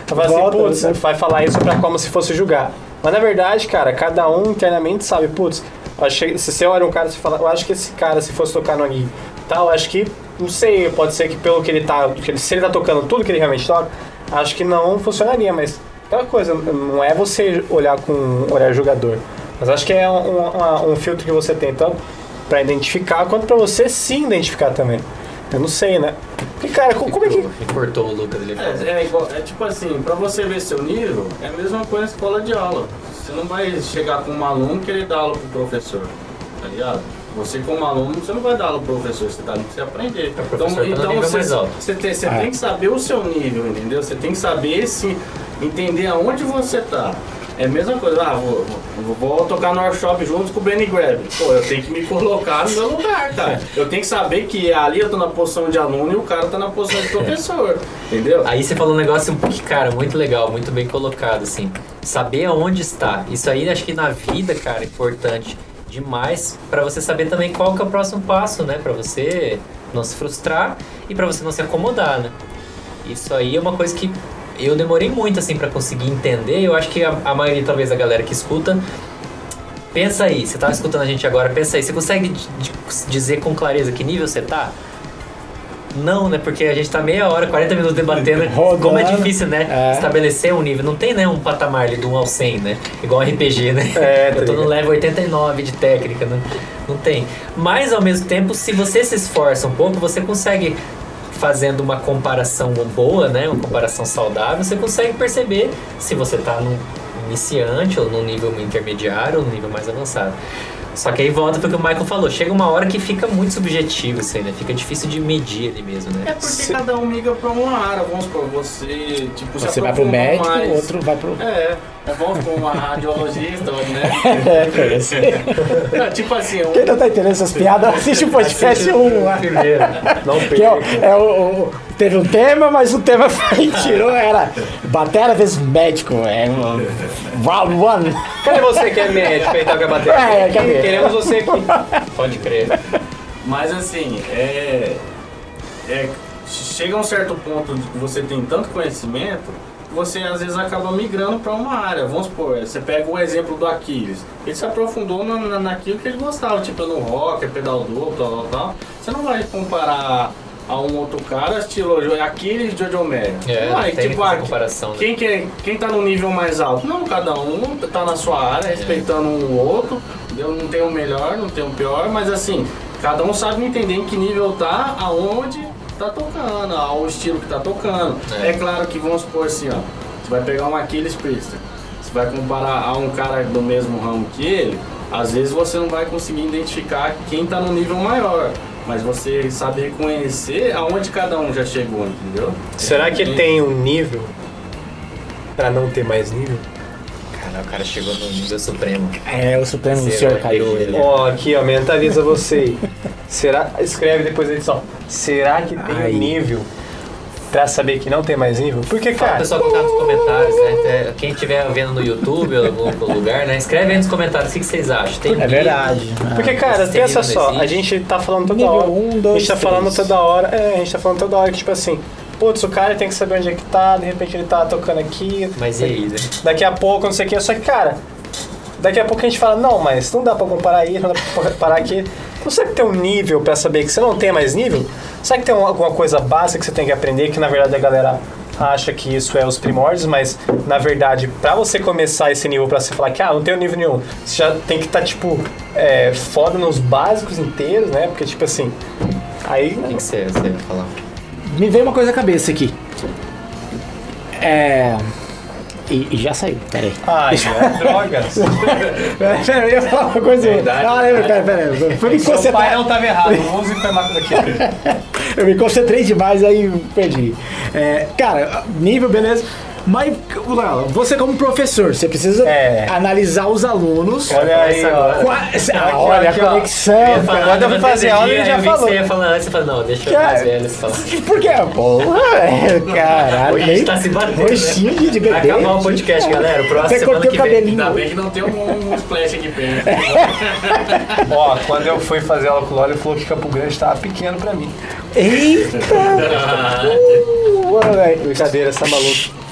Vai falar assim, putz, né? vai falar isso pra como se fosse julgar. Mas na verdade, cara, cada um internamente sabe, putz, achei, se você olha um cara e fala, eu acho que esse cara, se fosse tocar no Gui tal, acho que, não sei, pode ser que pelo que ele tá, que ele- se ele tá tocando tudo que ele realmente toca, acho que não funcionaria, mas aquela coisa, não é você olhar com olhar julgador. Mas acho que é um, um- um filtro que você tem tanto pra identificar, quanto pra você sim identificar também. Eu não sei, né? Porque, cara, co- como é que. Cortou o Lucas ali. É, é igual- é tipo assim, pra você ver seu nível, é a mesma coisa na escola de aula. Você não vai chegar com um aluno e querer dar aula pro professor, tá ligado? Você como aluno, você não vai dar aula pro professor, você tá ali pra você aprender. O professor tá no nível você, você, tem, você É. tem que saber o seu nível, entendeu? Você tem que saber se entender aonde você tá. É a mesma coisa, ah, vou, vou, vou tocar no workshop junto com o Benny Grab. Pô, eu tenho que me colocar no meu lugar, cara. Eu tenho que saber que ali eu tô na posição de aluno e o cara tá na posição de professor, entendeu? Aí você falou um negócio cara, muito legal, muito bem colocado, assim. Saber aonde está. Isso aí, acho que na vida, cara, é importante demais pra você saber também qual que é o próximo passo, né? Pra você não se frustrar e pra você não se acomodar, né? Isso aí é uma coisa que eu demorei muito, assim, pra conseguir entender. Eu acho que a, a maioria, talvez, da galera que escuta... Pensa aí, você tá escutando a gente agora, pensa aí. Você consegue dizer com clareza que nível você tá? Não, né? Porque a gente tá meia hora, 40 minutos debatendo Rodando. como é difícil, né? É. Estabelecer um nível. Não tem, né, um patamar ali do 1 ao 100, né? Igual RPG, né? É, tá Eu tô no level 89 de técnica, né? Não tem. Mas, ao mesmo tempo, se você se esforça um pouco, você consegue, fazendo uma comparação boa, né? Uma comparação saudável, você consegue perceber se você tá no iniciante, ou no nível intermediário, ou no nível mais avançado. Só que aí volta pro que o Michael falou. Chega uma hora que fica muito subjetivo isso aí, né? Fica difícil de medir ali mesmo, É né? porque Se- cada um migra pra uma área, vamos supor, você, tipo, Você vai pro médico, mais. o outro vai pro. É, é vamos supor, uma radiologista, né? É, assim. Não, tipo assim, um, Quem não tá entendendo essas piadas, assiste o podcast 1 lá. Primeiro, não Que é, perca. é o, o- teve um tema, mas o tema foi, tirou, era batera vezes médico. É um round one. Cadê você que é médico aí, toca bater? É, cadê? Queremos você aqui. Pode crer. Mas assim, é, é. Chega a um certo ponto de que você tem tanto conhecimento que você às vezes acaba migrando para uma área. Vamos supor, você pega o exemplo do Aquiles. Ele se aprofundou na, na- naquilo que ele gostava, tipo no rock, pedal duplo, tal, tal, tal. Você não vai comparar a um outro cara, estilo Aquiles e Jojo Mary. É, vai, tem tipo, ah, comparação, né? quem, que é- quem tá no nível mais alto? Não, cada um tá na sua área, respeitando um o outro. Eu não tenho o melhor, não tenho o pior, mas assim, cada um sabe entender em que nível tá, aonde tá tocando, ao estilo que tá tocando. É. É, claro que vamos supor assim, ó. Você vai pegar um Aquiles Priester, você vai comparar a um cara do mesmo ramo que ele, às vezes você não vai conseguir identificar quem tá no nível maior. Mas você sabe reconhecer aonde cada um já chegou, entendeu? Será que tem um nível pra não ter mais nível? Cara, o cara chegou no nível supremo. É, o Supremo Zero Senhor caiu ele. Ó, aqui, ó, mentaliza você. aí. Será, escreve depois da edição. Será que tem Ai. um nível pra saber que não tem mais nível? Porque, Fala, cara, pessoal que tá nos comentários, né? É, Quem estiver vendo no YouTube ou em algum outro lugar, né? Escreve aí nos comentários o que, que vocês acham. Tem É nível? verdade. porque, cara, esse pensa só, a gente tá falando toda Nível hora. um, a dois, gente tá falando três. toda hora. É, a gente tá falando toda hora que, tipo assim, putz, o cara tem que saber onde é que tá, de repente ele tá tocando aqui. Mas e aí, né? Daqui a pouco, não sei o que. Só que, cara, daqui a pouco a gente fala, não, mas não dá pra comparar isso, não dá pra comparar aqui. Não será que tem um nível pra saber que você não tem mais nível? Será que tem um- alguma coisa básica que você tem que aprender que na verdade a galera acha que isso é os primórdios, mas na verdade, pra você começar esse nível pra você falar que ah, não tenho nível nenhum, você já tem que estar tipo é, foda nos básicos inteiros, né? Porque tipo assim, aí O que, que você, você ia falar? Me veio uma coisa na cabeça aqui. É. E, e já saiu, peraí. Ai, é, drogas. Pera, pera, eu ia falar uma coisa. Verdade. Ah, lembra, pera, pera. Foi me Seu pai não tava errado, o músico foi máquina aqui. Eu me concentrei demais, aí perdi. É, cara, nível, beleza. Mas, Léo, você como professor, você precisa É. analisar os alunos. Olha aí, ó. Qua- Aqui, Ah, olha a conexão. Quando eu fui fazer aula, ele já que falou. Você ia falar antes, você falou, não, deixa eu mais velho falar. Por quê? Porra, é, caralho. Hoje a gente tá se batendo, Roxinho de, de Vai bebê. acabar o podcast, galera. O próximo semana que o vem. cabelinho. Ainda bem que não tem um, um splash aqui perto. Ó, quando eu fui fazer aula com o Lolo, ele falou que Campo Grande tava pequeno pra mim. Eita! Uh, bora, velho. Brincadeira, você tá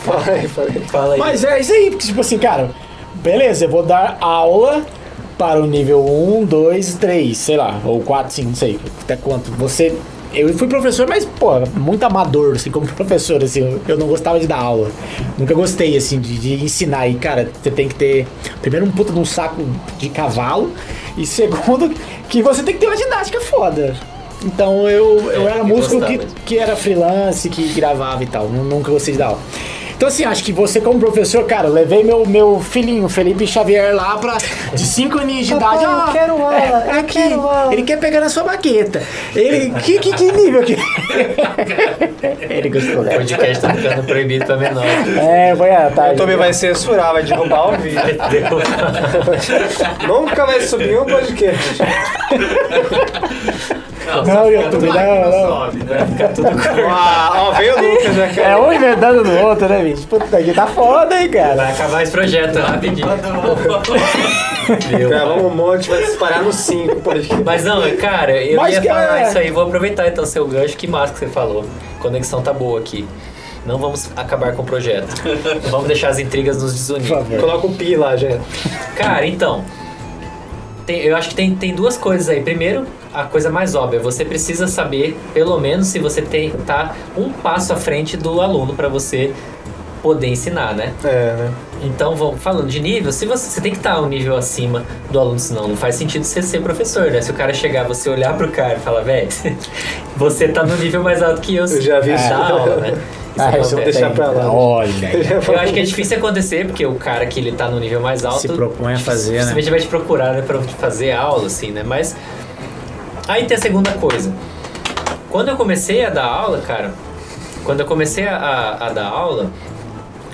Fala aí, fala aí. Mas é isso aí, porque, tipo assim, cara, beleza, eu vou dar aula para o nível 1, 2, 3, sei lá, ou 4, 5, não sei, até quanto. Você. Eu fui professor, mas, pô, muito amador, assim, como professor, assim, eu, eu não gostava de dar aula. Nunca gostei, assim, de, de ensinar. E, cara, você tem que ter, primeiro, um puta de um saco de cavalo, e segundo, que você tem que ter uma didática foda. Então eu, eu É, era eu músico que, que era freelance, que gravava e tal. nu- Nunca gostei de dar aula. Então, assim, acho que você, como professor, cara, eu levei meu, meu filhinho, Felipe Xavier, lá pra. De 5 aninhos de Papai, idade. eu ó, quero aula, é, eu aqui, quero aula. Ele quer pegar na sua baqueta. Ele. Que, que, que nível que. ele gostou O dela. podcast tá ficando proibido pra menor. É, foi a Tá tarde. O YouTube vai censurar, vai derrubar o vídeo. Nunca vai subir um podcast. Não, YouTube, não, não. sobe, né? Ah, ó, veio o Lucas já, É cara. um inventando do outro, né, bicho? Puta que tá foda, hein, cara. Vai acabar esse projeto rapidinho. Meu Gravamos um monte, vai se parar no 5 podcast. Mas não, cara, eu Mas, ia falar isso aí, vou aproveitar então seu gancho, que massa que você falou. Conexão tá boa aqui. Não vamos acabar com o projeto. Vamos deixar as intrigas nos desunir. Coloca o pi lá, já. Cara, então. tem- eu acho que tem, tem duas coisas aí. Primeiro, a coisa mais óbvia, você precisa saber, pelo menos, se você tem tá um passo à frente do aluno para você poder ensinar, né? É, né? Então, vamos falando de nível, se você, você tem que estar um nível acima do aluno, senão não faz sentido você ser professor, né? Se o cara chegar, você olhar pro cara e falar, velho, você tá no nível mais alto que eu. Eu já vi da isso. aula, né? Isso Ah, vou deixar pra lá. Olha. Eu acho que é difícil acontecer, porque o cara que ele tá no nível mais alto. Se propõe a fazer, né? Vai te procurar né, pra fazer aula, assim, né? Mas. Aí tem a segunda coisa. Quando eu comecei a dar aula, cara, quando eu comecei a, a dar aula,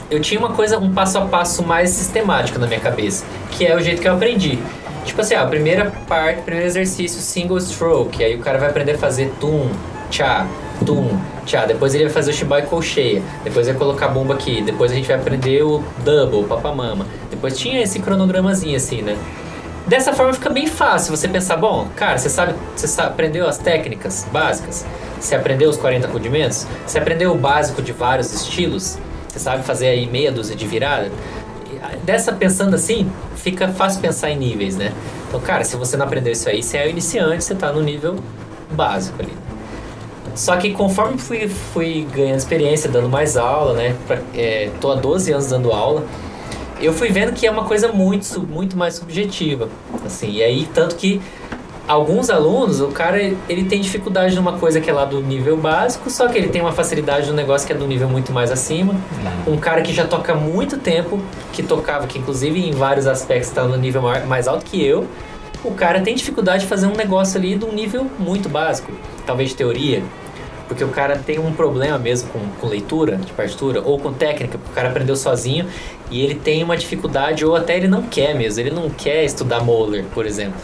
eu tinha uma coisa, um passo a passo mais sistemático na minha cabeça, que é o jeito que eu aprendi. Tipo assim, a primeira parte, primeiro exercício, single stroke, aí o cara vai aprender a fazer tum, tchá, tum, tchá. Depois ele vai fazer o shibai colcheia, depois vai colocar a bomba aqui, depois a gente vai aprender o double, papamama. Depois tinha esse cronogramazinho assim, né? Dessa forma fica bem fácil você pensar, bom, cara, você sabe, você sabe, aprendeu as técnicas básicas, você aprendeu os 40 rudimentos, você aprendeu o básico de vários estilos, você sabe fazer aí meia dúzia de virada. Dessa pensando assim, fica fácil pensar em níveis, né? Então, cara, se você não aprendeu isso aí, você é iniciante, você tá no nível básico ali. Só que conforme fui, fui ganhando experiência, dando mais aula, né? Pra, é, tô há 12 anos dando aula eu fui vendo que é uma coisa muito, muito mais subjetiva, assim, e aí tanto que alguns alunos, o cara ele tem dificuldade numa coisa que é lá do nível básico, só que ele tem uma facilidade no negócio que é do nível muito mais acima. Um cara que já toca há muito tempo, que tocava, que inclusive em vários aspectos está no nível mais alto que eu, o cara tem dificuldade de fazer um negócio ali de um nível muito básico, talvez teoria, porque o cara tem um problema mesmo com, com leitura de partitura ou com técnica, porque o cara aprendeu sozinho e ele tem uma dificuldade ou até ele não quer mesmo, ele não quer estudar Moeller, por exemplo.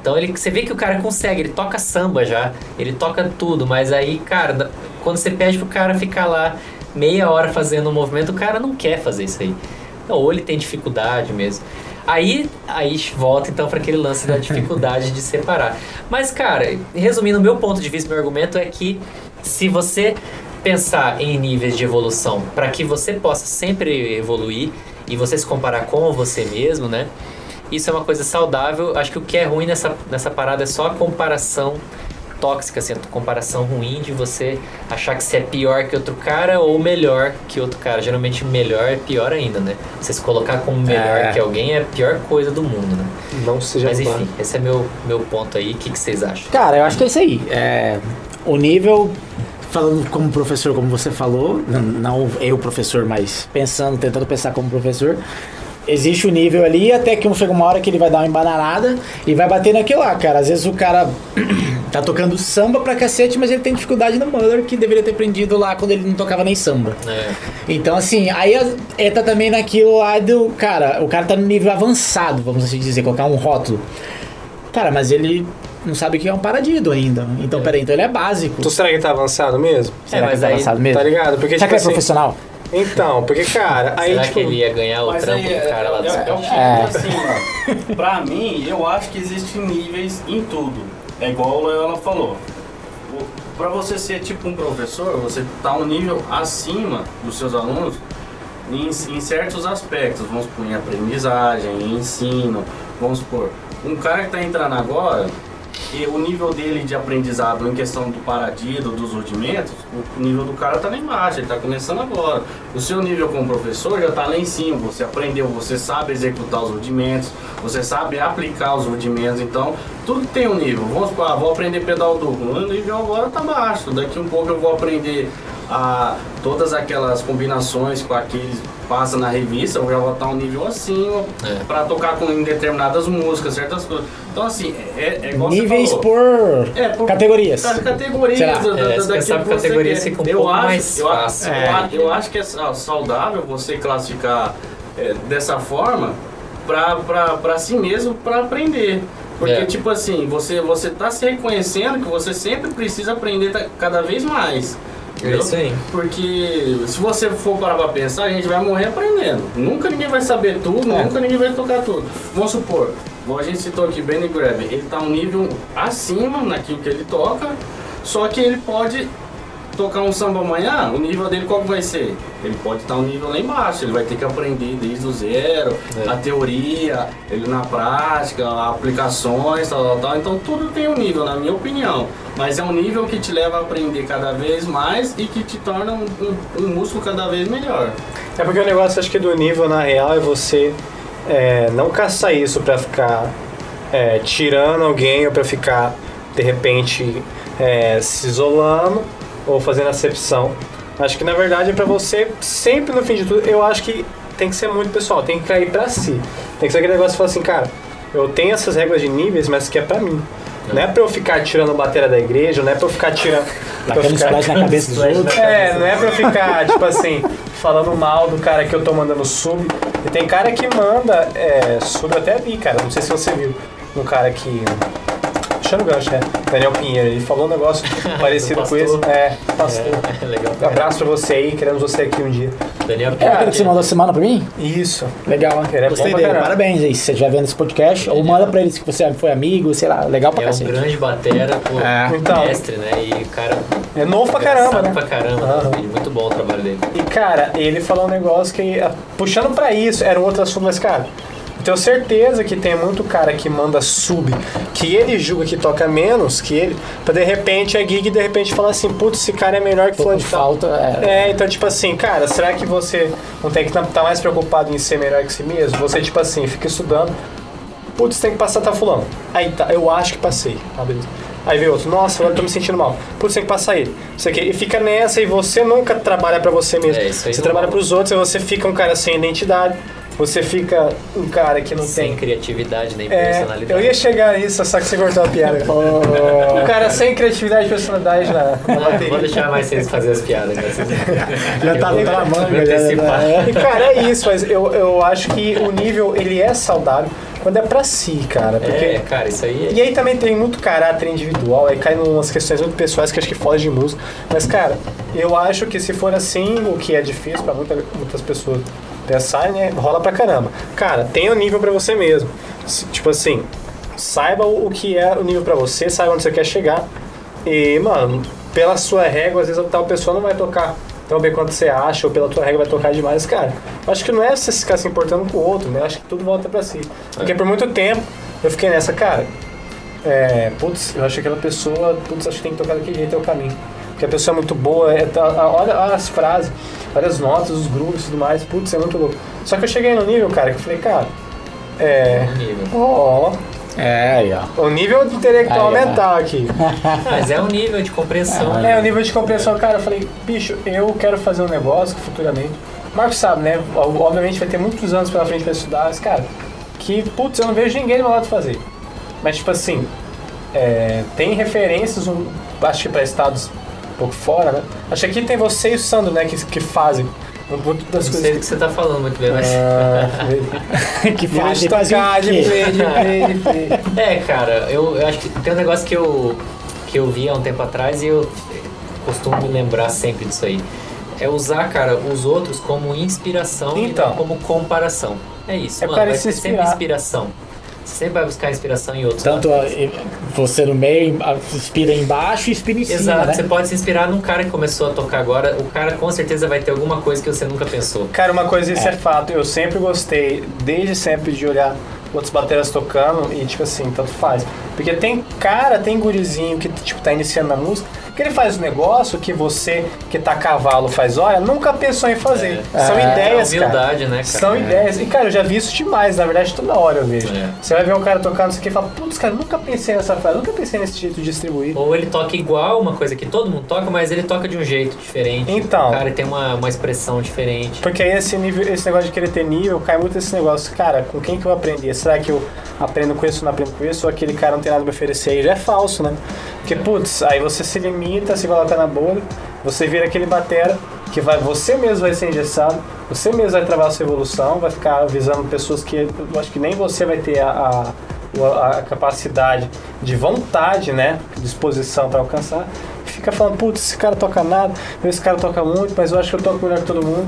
Então ele, você vê que o cara consegue, ele toca samba já, ele toca tudo, mas aí, cara, quando você pede pro cara ficar lá meia hora fazendo um movimento, o cara não quer fazer isso aí. Então, ou ele tem dificuldade mesmo. Aí, aí volta então para aquele lance da dificuldade de separar. Mas, cara, resumindo, meu ponto de vista, meu argumento é que se você pensar em níveis de evolução para que você possa sempre evoluir e você se comparar com você mesmo, né? Isso é uma coisa saudável. Acho que o que é ruim nessa, nessa parada é só a comparação tóxica, assim, a comparação ruim de você achar que você é pior que outro cara ou melhor que outro cara. Geralmente melhor é pior ainda, né? Você se colocar como melhor É. que alguém é a pior coisa do mundo, né? Não seja Mas claro. enfim, esse é meu, meu ponto aí. O que, que vocês acham? Cara, eu acho que é isso aí. É, o nível, falando como professor, como você falou, não eu professor, mas pensando, tentando pensar como professor, existe o nível ali até que um chega uma hora que ele vai dar uma embananada e vai bater naquilo lá, cara. Às vezes o cara tá tocando samba pra cacete, mas ele tem dificuldade no Mother que deveria ter aprendido lá quando ele não tocava nem samba. É, Então, assim, aí entra também naquilo lá do. Cara, o cara tá no nível avançado, vamos assim dizer, colocar um rótulo. Cara, mas ele não sabe o que é um paradido ainda. Então, peraí, então ele é básico. Tu será que tá avançado mesmo? Será mas que tá aí- avançado mesmo? Tá ligado? Porque, Será tipo que ele é assim, profissional? Então, porque, cara, aí, Será tipo... que ele ia ganhar o trampo aí, do cara lá é, do é, é É. assim, ó. Pra mim, eu acho que existem níveis em tudo. É igual o Loyola falou. Pra você ser tipo um professor, você tá um nível acima dos seus alunos em, em certos aspectos. Vamos supor, em aprendizagem, em ensino. Vamos supor, um cara que tá entrando agora, e o nível dele de aprendizado em questão do paradido, dos rudimentos, o nível do cara tá lá embaixo, ele tá começando agora. O seu nível como professor já tá lá em cima, você aprendeu, você sabe executar os rudimentos, você sabe aplicar os rudimentos, então tudo tem um nível. Vamos supor, ah, vou aprender pedal duplo, o nível agora tá baixo, daqui um pouco eu vou aprender a todas aquelas combinações com aqueles passa na revista, eu já vou estar um nível acima É. pra tocar com em determinadas músicas, certas coisas. Então assim, é, é igual você Níveis falou. por, É, por categorias. As categorias Será? da, da, É, da, sabe você fica um eu acho, mais eu, acho- fácil. eu É. a- eu acho que é sa- saudável você classificar é, dessa forma pra si mesmo pra aprender. Porque, É. tipo assim, você, você tá se reconhecendo que você sempre precisa aprender cada vez mais. É entendeu? isso aí. Porque se você for parar pra pensar, a gente vai morrer aprendendo. Nunca ninguém vai saber tudo, É. nunca ninguém vai tocar tudo. Vamos supor, a gente citou aqui, Benny Grab, ele tá um nível acima naquilo que ele toca, só que ele pode tocar um samba amanhã, o nível dele qual que vai ser? Ele pode estar um nível lá embaixo, ele vai ter que aprender desde o zero, É. a teoria, ele na prática, aplicações, tal, tal, tal. Então tudo tem um nível, na minha opinião. Mas é um nível que te leva a aprender cada vez mais e que te torna um, um, um músculo cada vez melhor. É porque o negócio, acho que do nível, na real, é você é, não caçar isso pra ficar é, tirando alguém ou pra ficar, de repente, é, se isolando ou fazendo acepção. Acho que, na verdade, é pra você, sempre no fim de tudo, eu acho que tem que ser muito pessoal, tem que cair pra si. Tem que ser aquele negócio de falar assim, cara, eu tenho essas regras de níveis, mas que é pra mim. Não é pra eu ficar tirando bateria da igreja, não é pra eu ficar tirando. Tacando ficar- splash na cabeça dos outros. é, não é pra eu ficar, tipo assim, falando mal do cara que eu tô mandando sub. E tem cara que manda é, sub, eu até vi, cara, não sei se você viu. Um cara que. Puxando o gancho, né? Daniel Pinheiro, ele falou um negócio parecido com pastor. esse. É, pastor. É, legal. Um abraço pra você aí, queremos você aqui um dia. Daniel É aquele que você mandou essa semana pra mim? Isso. Legal, Ele é Gostei dele. Parabéns aí, se você estiver vendo esse podcast. Ou manda pra eles que você foi amigo, sei lá. Legal pra É um cacete. grande batera, pô, É. Então. mestre, né? E o cara É novo pra caramba, né? pra caramba. Aham. né? Muito bom o trabalho dele. E cara, ele falou um negócio que, puxando pra isso, era um outro assunto, mas cara, tenho certeza que tem muito cara que manda sub, que ele julga que toca menos que ele, pra de repente a gig de repente falar assim, putz, esse cara é melhor que fulano de falta. É. É, então tipo assim, cara, será que você não tem que estar mais preocupado em ser melhor que si mesmo? Você, tipo assim, fica estudando, putz, tem que passar tá fulano. Aí tá, eu acho que passei. Ah, beleza. Aí vem outro, nossa, agora eu tô me sentindo mal. Putz, tem que passar ele. Isso aqui. E fica nessa e você nunca trabalha pra você mesmo. É, isso aí você trabalha rola. pros outros e você fica um cara sem identidade. Você fica um cara que não Sem tem. criatividade nem É, personalidade. eu ia chegar nisso, só que você cortou a piada. um cara sem criatividade e personalidade na, na bateria. vou deixar mais vocês fazer as piadas. Né? Já tá Eu na vou- manga. já-. E cara, é isso, mas eu, eu acho que o nível ele é saudável quando é pra si, cara. Porque É, cara, isso aí é. E aí também tem muito caráter individual, aí cai em umas questões muito pessoais que acho que fogem de música. Mas, cara, eu acho que se for assim, o que é difícil pra muita, muitas pessoas pensarem, né? Rola pra caramba. Cara, tenha o nível pra você mesmo. Se- tipo assim, saiba o, que é o nível pra você, saiba onde você quer chegar. E, mano, pela sua régua, às vezes a tal pessoa não vai tocar tão bem quanto você acha, ou pela tua régua vai tocar demais, cara. Acho que não é você ficar se importando com o outro, né? Eu acho que tudo volta pra si. Porque por muito tempo eu fiquei nessa, cara. É, putz, eu acho que aquela pessoa, putz, acho que tem que tocar daquele jeito é o caminho. Porque a pessoa é muito boa, é, tá- a- olha as frases, olha as notas, os grooves e tudo mais, putz, é muito louco. Só que eu cheguei no nível, cara, que eu falei, cara, é. nível. Ó, É, aí, ó. o nível intelectual Aí, ó. mental aqui. Mas é um nível de compreensão. É, o nível de compreensão, cara, eu falei, bicho, eu quero fazer um negócio que futuramente. O Marcos sabe, né? Ob- Obviamente vai ter muitos anos pela frente pra estudar, mas, cara, que, putz, eu não vejo ninguém do meu lado fazer. Mas, tipo assim, é, tem referências, um, acho que pra estados um pouco fora, né? Acho que aqui tem você e o Sandro, né, que, que fazem um pouco das Não sei do coisas. que você tá falando muito bem, mas. Ah, que nível faz de tocar, de play, de play, de play. É, cara, eu, eu acho que tem um negócio que eu, que eu vi há um tempo atrás e eu costumo me lembrar sempre disso aí. É usar, cara, os outros como inspiração e Então. não como comparação. É isso, É mano. Vai se sempre inspiração. Você sempre vai buscar inspiração em outros. Tanto né? ó, você no meio, a- inspira embaixo e inspira em cima, Exato, né? você pode se inspirar num cara que começou a tocar agora. O cara com certeza vai ter alguma coisa que você nunca pensou. Cara, uma coisa, isso é. fato. Eu sempre gostei, desde sempre, de olhar outros bateras tocando e, tipo assim, tanto faz. Porque tem cara, tem gurizinho que tipo, tá iniciando na música, que ele faz um negócio que você que tá a cavalo faz hora, nunca pensou em fazer. São É, ideias, é cara. humildade, né, cara? São É. ideias. E, cara, eu já vi isso demais, na verdade, toda hora eu vejo. É. Você vai ver um cara tocando isso aqui e fala, putz, cara, nunca pensei nessa frase, nunca pensei nesse jeito de distribuir. Ou ele toca igual, uma coisa que todo mundo toca, mas ele toca de um jeito diferente. Então. O cara tem uma, uma expressão diferente. Porque aí esse, nível, esse negócio de querer ter nível cai muito esse negócio. Cara, com quem que eu vou aprender? Será que eu aprendo com isso ou não aprendo com isso? Ou aquele cara não tem nada pra oferecer? Já é falso, né? Porque, putz, aí você se limita, se coloca na bolha, você vira aquele batera que vai, você mesmo vai ser engessado, você mesmo vai travar a sua evolução, vai ficar visando pessoas que eu acho que nem você vai ter a, a, a- capacidade de vontade, né? Disposição pra alcançar. Fica falando, putz, esse cara toca nada, esse cara toca muito, mas eu acho que eu toco melhor que todo mundo.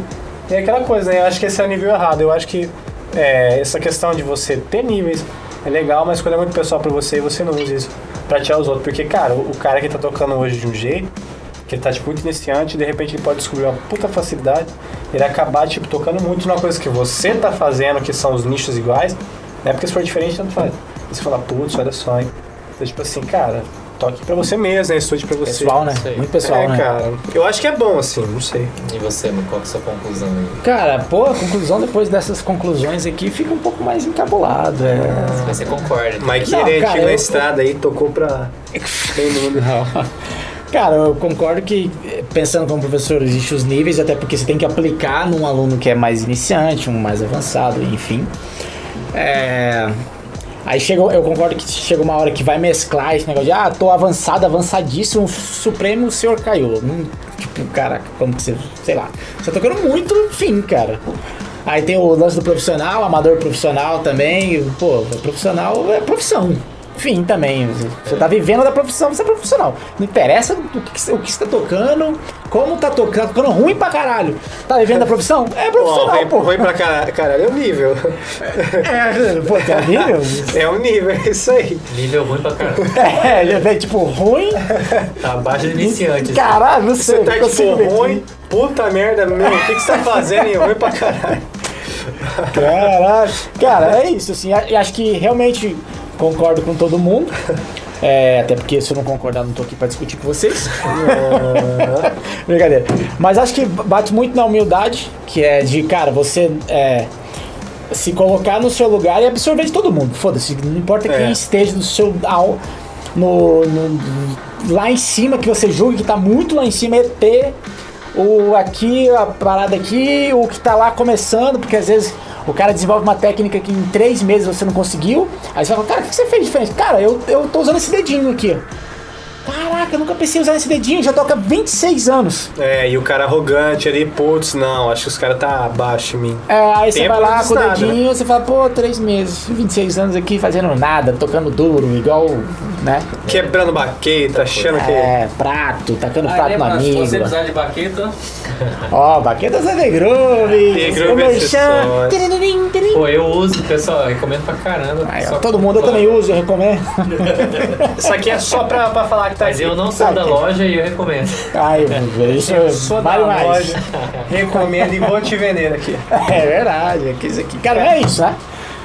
E é aquela coisa, né? Eu acho que esse é o nível errado. Eu acho que é, essa questão de você ter níveis é legal, mas quando é muito pessoal pra você, você não usa isso pra tirar os outros. Porque, cara, o, cara que tá tocando hoje de um jeito, que ele tá tipo, muito iniciante, de repente ele pode descobrir uma puta facilidade, ele acabar tipo, tocando muito numa coisa que você tá fazendo, que são os nichos iguais, né? Porque se for diferente, tanto faz. E você fala, putz, olha só, hein? Então, tipo assim, cara, toque pra você mesmo, né? Estude pra você. Pessoal, né? Muito pessoal, é, né? cara. Eu acho que é bom, assim, não sei. E você, mano, qual que é a sua conclusão aí? Cara, pô, a conclusão depois dessas conclusões aqui fica um pouco mais encabulado. É... Mas você concorda? Mike Não, ele é antigo na eu- estrada aí, tocou pra todo mundo. Cara, eu concordo que, pensando como professor, existem os níveis, até porque você tem que aplicar num aluno que é mais iniciante, um mais avançado, enfim. É, Aí chega, eu concordo que chega uma hora que vai mesclar esse negócio de, ah, tô avançado, avançadíssimo, supremo, o senhor caiu. Não, tipo, cara, como que você, sei lá. Você tá tocando muito, enfim, cara. Aí tem o lance do profissional, amador profissional também. Pô, profissional é profissão. Enfim, também. Você tá vivendo da profissão, você é profissional. Não interessa o que, você- o que você tá tocando, como tá tocando, tocando ruim pra caralho. Tá vivendo da profissão? É profissional, ruim, pô. ruim pra caralho, caralho, é o nível. É, pô, tá nível? É o nível, é isso aí. Nível ruim pra caramba. É, vem tipo ruim. Tá abaixo do iniciante. assim. Caralho, não sei. Você tá tipo ruim, puta merda, meu, o que, que você tá fazendo, hein? Ruim pra caralho. Caralho. Cara, é isso, assim. acho que realmente concordo com todo mundo. É, até porque se eu não concordar, não tô aqui pra discutir com vocês. Brincadeira. Mas acho que bate muito na humildade, que é de, cara, você é, se colocar no seu lugar e absorver de todo mundo. Foda-se, não importa quem É. esteja no seu. Ao, no, no- lá em cima, que você julgue que tá muito lá em cima, é ter o aqui, a parada aqui, o que tá lá começando, porque às vezes o cara desenvolve uma técnica que em três meses você não conseguiu, aí você fala, cara, o que você fez diferente? Cara, eu, eu tô usando esse dedinho aqui. Caraca, eu nunca pensei em usar esse dedinho, já toca 26 anos. É, e o cara arrogante ali, putz, não, acho que os caras tá abaixo de mim. É, aí você vai lá com o diz nada, dedinho, você fala, pô, três meses, 26 anos aqui fazendo nada, tocando duro, igual, né? Quebrando baqueta, achando que. É, prato, tacando Aí prato no lembra, se amigo. você precisar de baqueta, Ó, baquetas é The Groove. The Groove o tiririm. Pô, eu uso, pessoal, eu recomendo pra caramba. Aí, ó, todo mundo eu também uso, eu recomendo. Isso aqui é só pra, pra falar que tá Mas aqui. eu não sou da loja e eu recomendo. Ai, isso Eu sou da vale mais. loja, recomendo e vou te vender aqui. É verdade, é aqui. Cara, é isso, né?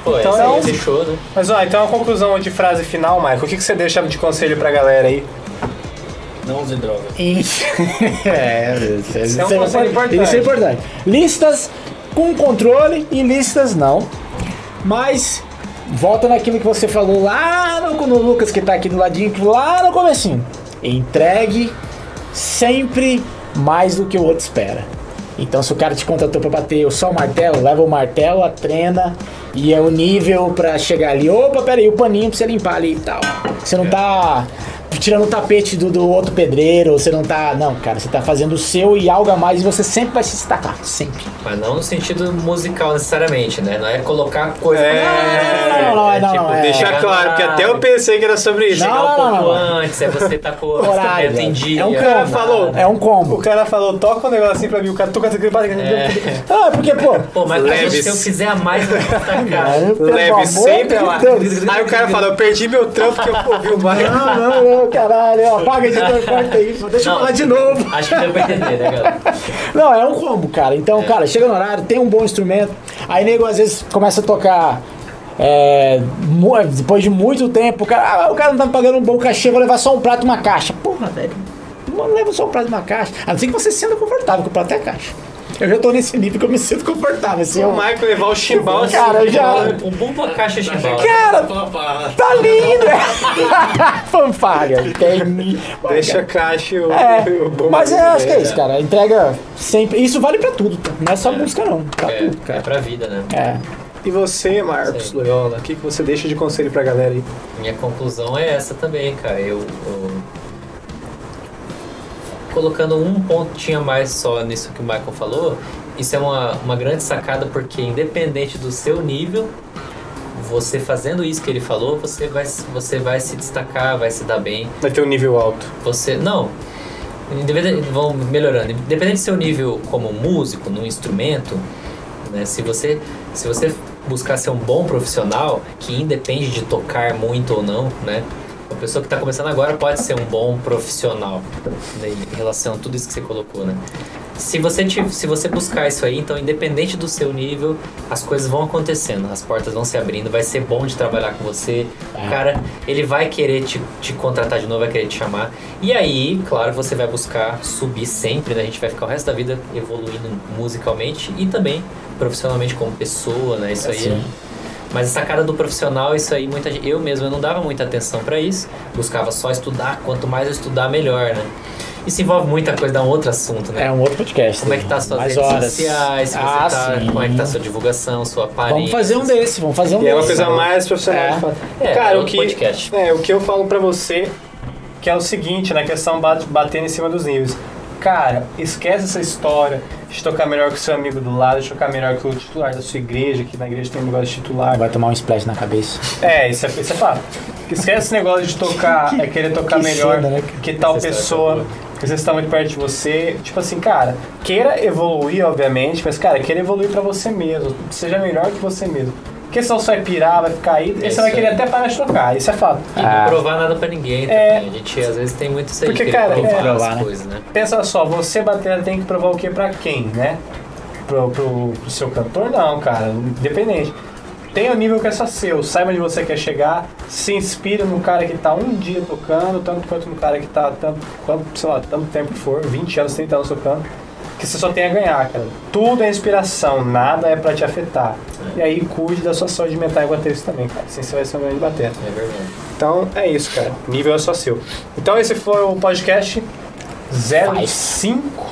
Pô, Então, esse, é um- esse show, né? Mas ó, então a conclusão de frase final, Michael, o que, que você deixa de conselho pra galera aí? não use droga. Isso. é, isso, Isso é um conselho importante. Isso é importante. Listas com controle e listas não. Mas volta naquilo que você falou lá no, no Lucas que tá aqui do ladinho, lá no comecinho. Entregue sempre mais do que o outro espera. Então se o cara te contratou pra bater só o martelo, leva o martelo, a trena e é o nível pra chegar ali. Opa, peraí, o paninho pra você limpar ali e tal. Você não tá tirando o tapete do, do outro pedreiro, você não tá. Não, cara, você tá fazendo o seu e algo a mais e você sempre vai se destacar. Sempre. Mas não no sentido musical necessariamente, né? Não é colocar coisa. É, não, não, não, não, é. Deixa claro, porque até eu pensei que era sobre isso. Não, Chegar um não, pouco não. antes, é você tá com o Horário, é um O cara combo. falou. É um combo. O cara falou, toca um negócio assim pra mim, o cara toca É. Ah, é porque, pô. Pô, mas gente, se eu fizer a mais, eu vou pelo Leve sempre lá. Aí o cara fala, eu perdi meu trampo que eu ouvi o Michael. Não, não, não, caralho. ó, Apaga editor, corta isso. Deixa eu Não. falar de novo. Acho que deu pra entender, né, galera? Não, é um combo, cara. Então, cara, chega no horário, tem um bom instrumento. Aí, nego, às vezes, começa a tocar É, mu- depois de muito tempo, o cara, ah, o cara não tá me pagando um bom cachê, vou levar só um prato e uma caixa. Porra, velho, não leva só um prato e uma caixa. A não ser que você se sinta confortável com o prato e a caixa. Eu já tô nesse nível que eu me sinto confortável. Assim, Se o eu, Michael levar o chimbal assim, Cara, eu já- Um bom pra caixa chimbal. Cara, tá lindo! Fanfarra. Tem. deixa a caixa e o, É, o bom mas eu acho que é isso, cara. Entrega sempre. Isso vale pra tudo, tá? Não é só música, não. Pra É, tudo, é cara. pra vida, né? É. E você, Marcos. Loyola, o que, que você deixa de conselho pra galera aí? Minha conclusão é essa também, cara. Eu, eu- colocando um pontinho a mais só nisso que o Michael falou, isso é uma, uma grande sacada porque independente do seu nível, você fazendo isso que ele falou, você vai, você vai se destacar, vai se dar bem. Vai ter um nível alto. Você. Não. Vão melhorando. Independente do seu nível como músico, no instrumento, né? Se você, se você buscar ser um bom profissional, que independe de tocar muito ou não, né? A pessoa que está começando agora pode ser um bom profissional né, em relação a tudo isso que você colocou, né? Se você, te, se você buscar isso aí, então, independente do seu nível, as coisas vão acontecendo, as portas vão se abrindo, vai ser bom de trabalhar com você. É. O cara, ele vai querer te, te contratar de novo, vai querer te chamar. E aí, claro, você vai buscar subir sempre, né? A gente vai ficar o resto da vida evoluindo musicalmente e também profissionalmente como pessoa, né? Isso aí é-. Mas essa cara do profissional, isso aí, muita gente, eu mesmo eu não dava muita atenção pra isso. Buscava só estudar, quanto mais eu estudar, melhor, né? Isso envolve muita coisa, dá um outro assunto, né? É um outro podcast. Como é que tá as suas redes horas. sociais, você ah, tá, sim. como é que tá a sua divulgação, sua aparência. Vamos fazer um desse, vamos fazer um E é uma desse. coisa mais profissional. É. de fato. É, Cara, é o que, podcast. é, o que eu falo pra você, que é o seguinte, na questão bate- batendo em cima dos níveis. Cara, esquece essa história de tocar melhor que o seu amigo do lado, de tocar melhor que o titular da sua igreja, que na igreja tem um negócio de titular. Vai tomar um splash na cabeça. É, isso é, isso é fato. Esquece esse negócio de tocar, é querer tocar que melhor cena, né? que tal Essa história pessoa, que você está muito perto de você. Tipo assim, cara, queira evoluir, obviamente, mas, cara, queira evoluir pra você mesmo. Seja melhor que você mesmo. Porque senão você vai pirar, vai ficar aí, e É você vai querer até parar de tocar. Isso é fato. E Ah. não provar nada pra ninguém também. É. A gente às vezes tem muito isso aí, Porque, cara, provar é- as Provar, né? coisas, né? Pensa só, você bater tem que provar o que pra quem, né? Pro, pro, pro seu cantor, não, cara. Independente. Tenha o nível que é só seu, saiba onde você quer chegar, se inspire no cara que tá um dia tocando, tanto quanto no cara que tá tanto, quanto, sei lá, tanto tempo que for, 20 anos, 30 anos tocando, que você só tem a ganhar, cara. Tudo é inspiração, nada é pra te afetar. E aí cuide da sua saúde mental e baterista também, cara. Assim você vai ser um grande batera. É verdade. Então é isso, cara. Nível é só seu. Então esse foi o podcast 05.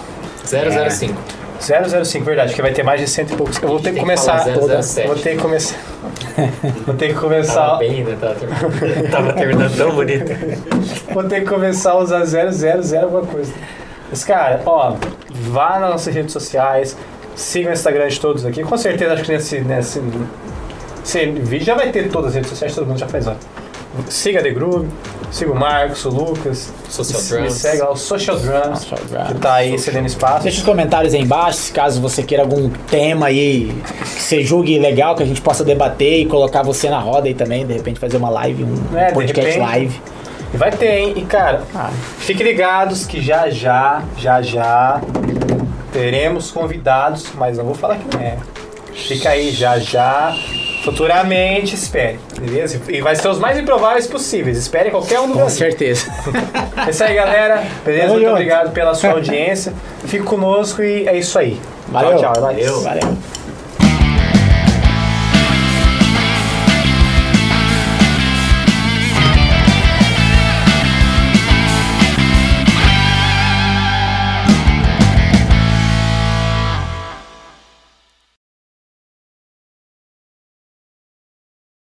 005. 005, verdade, que vai ter mais de cento e poucos. Eu vou ter que começar. falar toda- 007. Vou ter que começar. Vou ter que Tava começar. bem, né? Tava, ter- tava terminando tão bonito. Vou ter que começar a usar 000 alguma coisa. Mas, cara, ó, vá nas nossas redes sociais, siga o Instagram de todos aqui. Com certeza, acho que nesse, nesse, nesse vídeo já vai ter todas as redes sociais, todo mundo já faz, ó. Siga a The Groove, siga o Marcos, o Lucas. Social me, me Drums. segue lá, o Social Drums, Social Drums. que tá aí cedendo espaço. Deixa os comentários aí embaixo, caso você queira algum tema aí que você julgue legal, que a gente possa debater e colocar você na roda aí também, de repente fazer uma live, um É, podcast repente. live. E vai ter, hein? E, cara, Ah, Fiquem ligados que já já, já já teremos convidados, mas não vou falar que não é. Fica aí já já. Futuramente, espere, beleza? E vai ser os mais improváveis possíveis. Espere qualquer um do com certeza. É isso aí, galera. Beleza? Muito obrigado pela sua audiência. Fique conosco e é isso aí. Valeu. Tchau, tchau. é. Valeu. Valeu.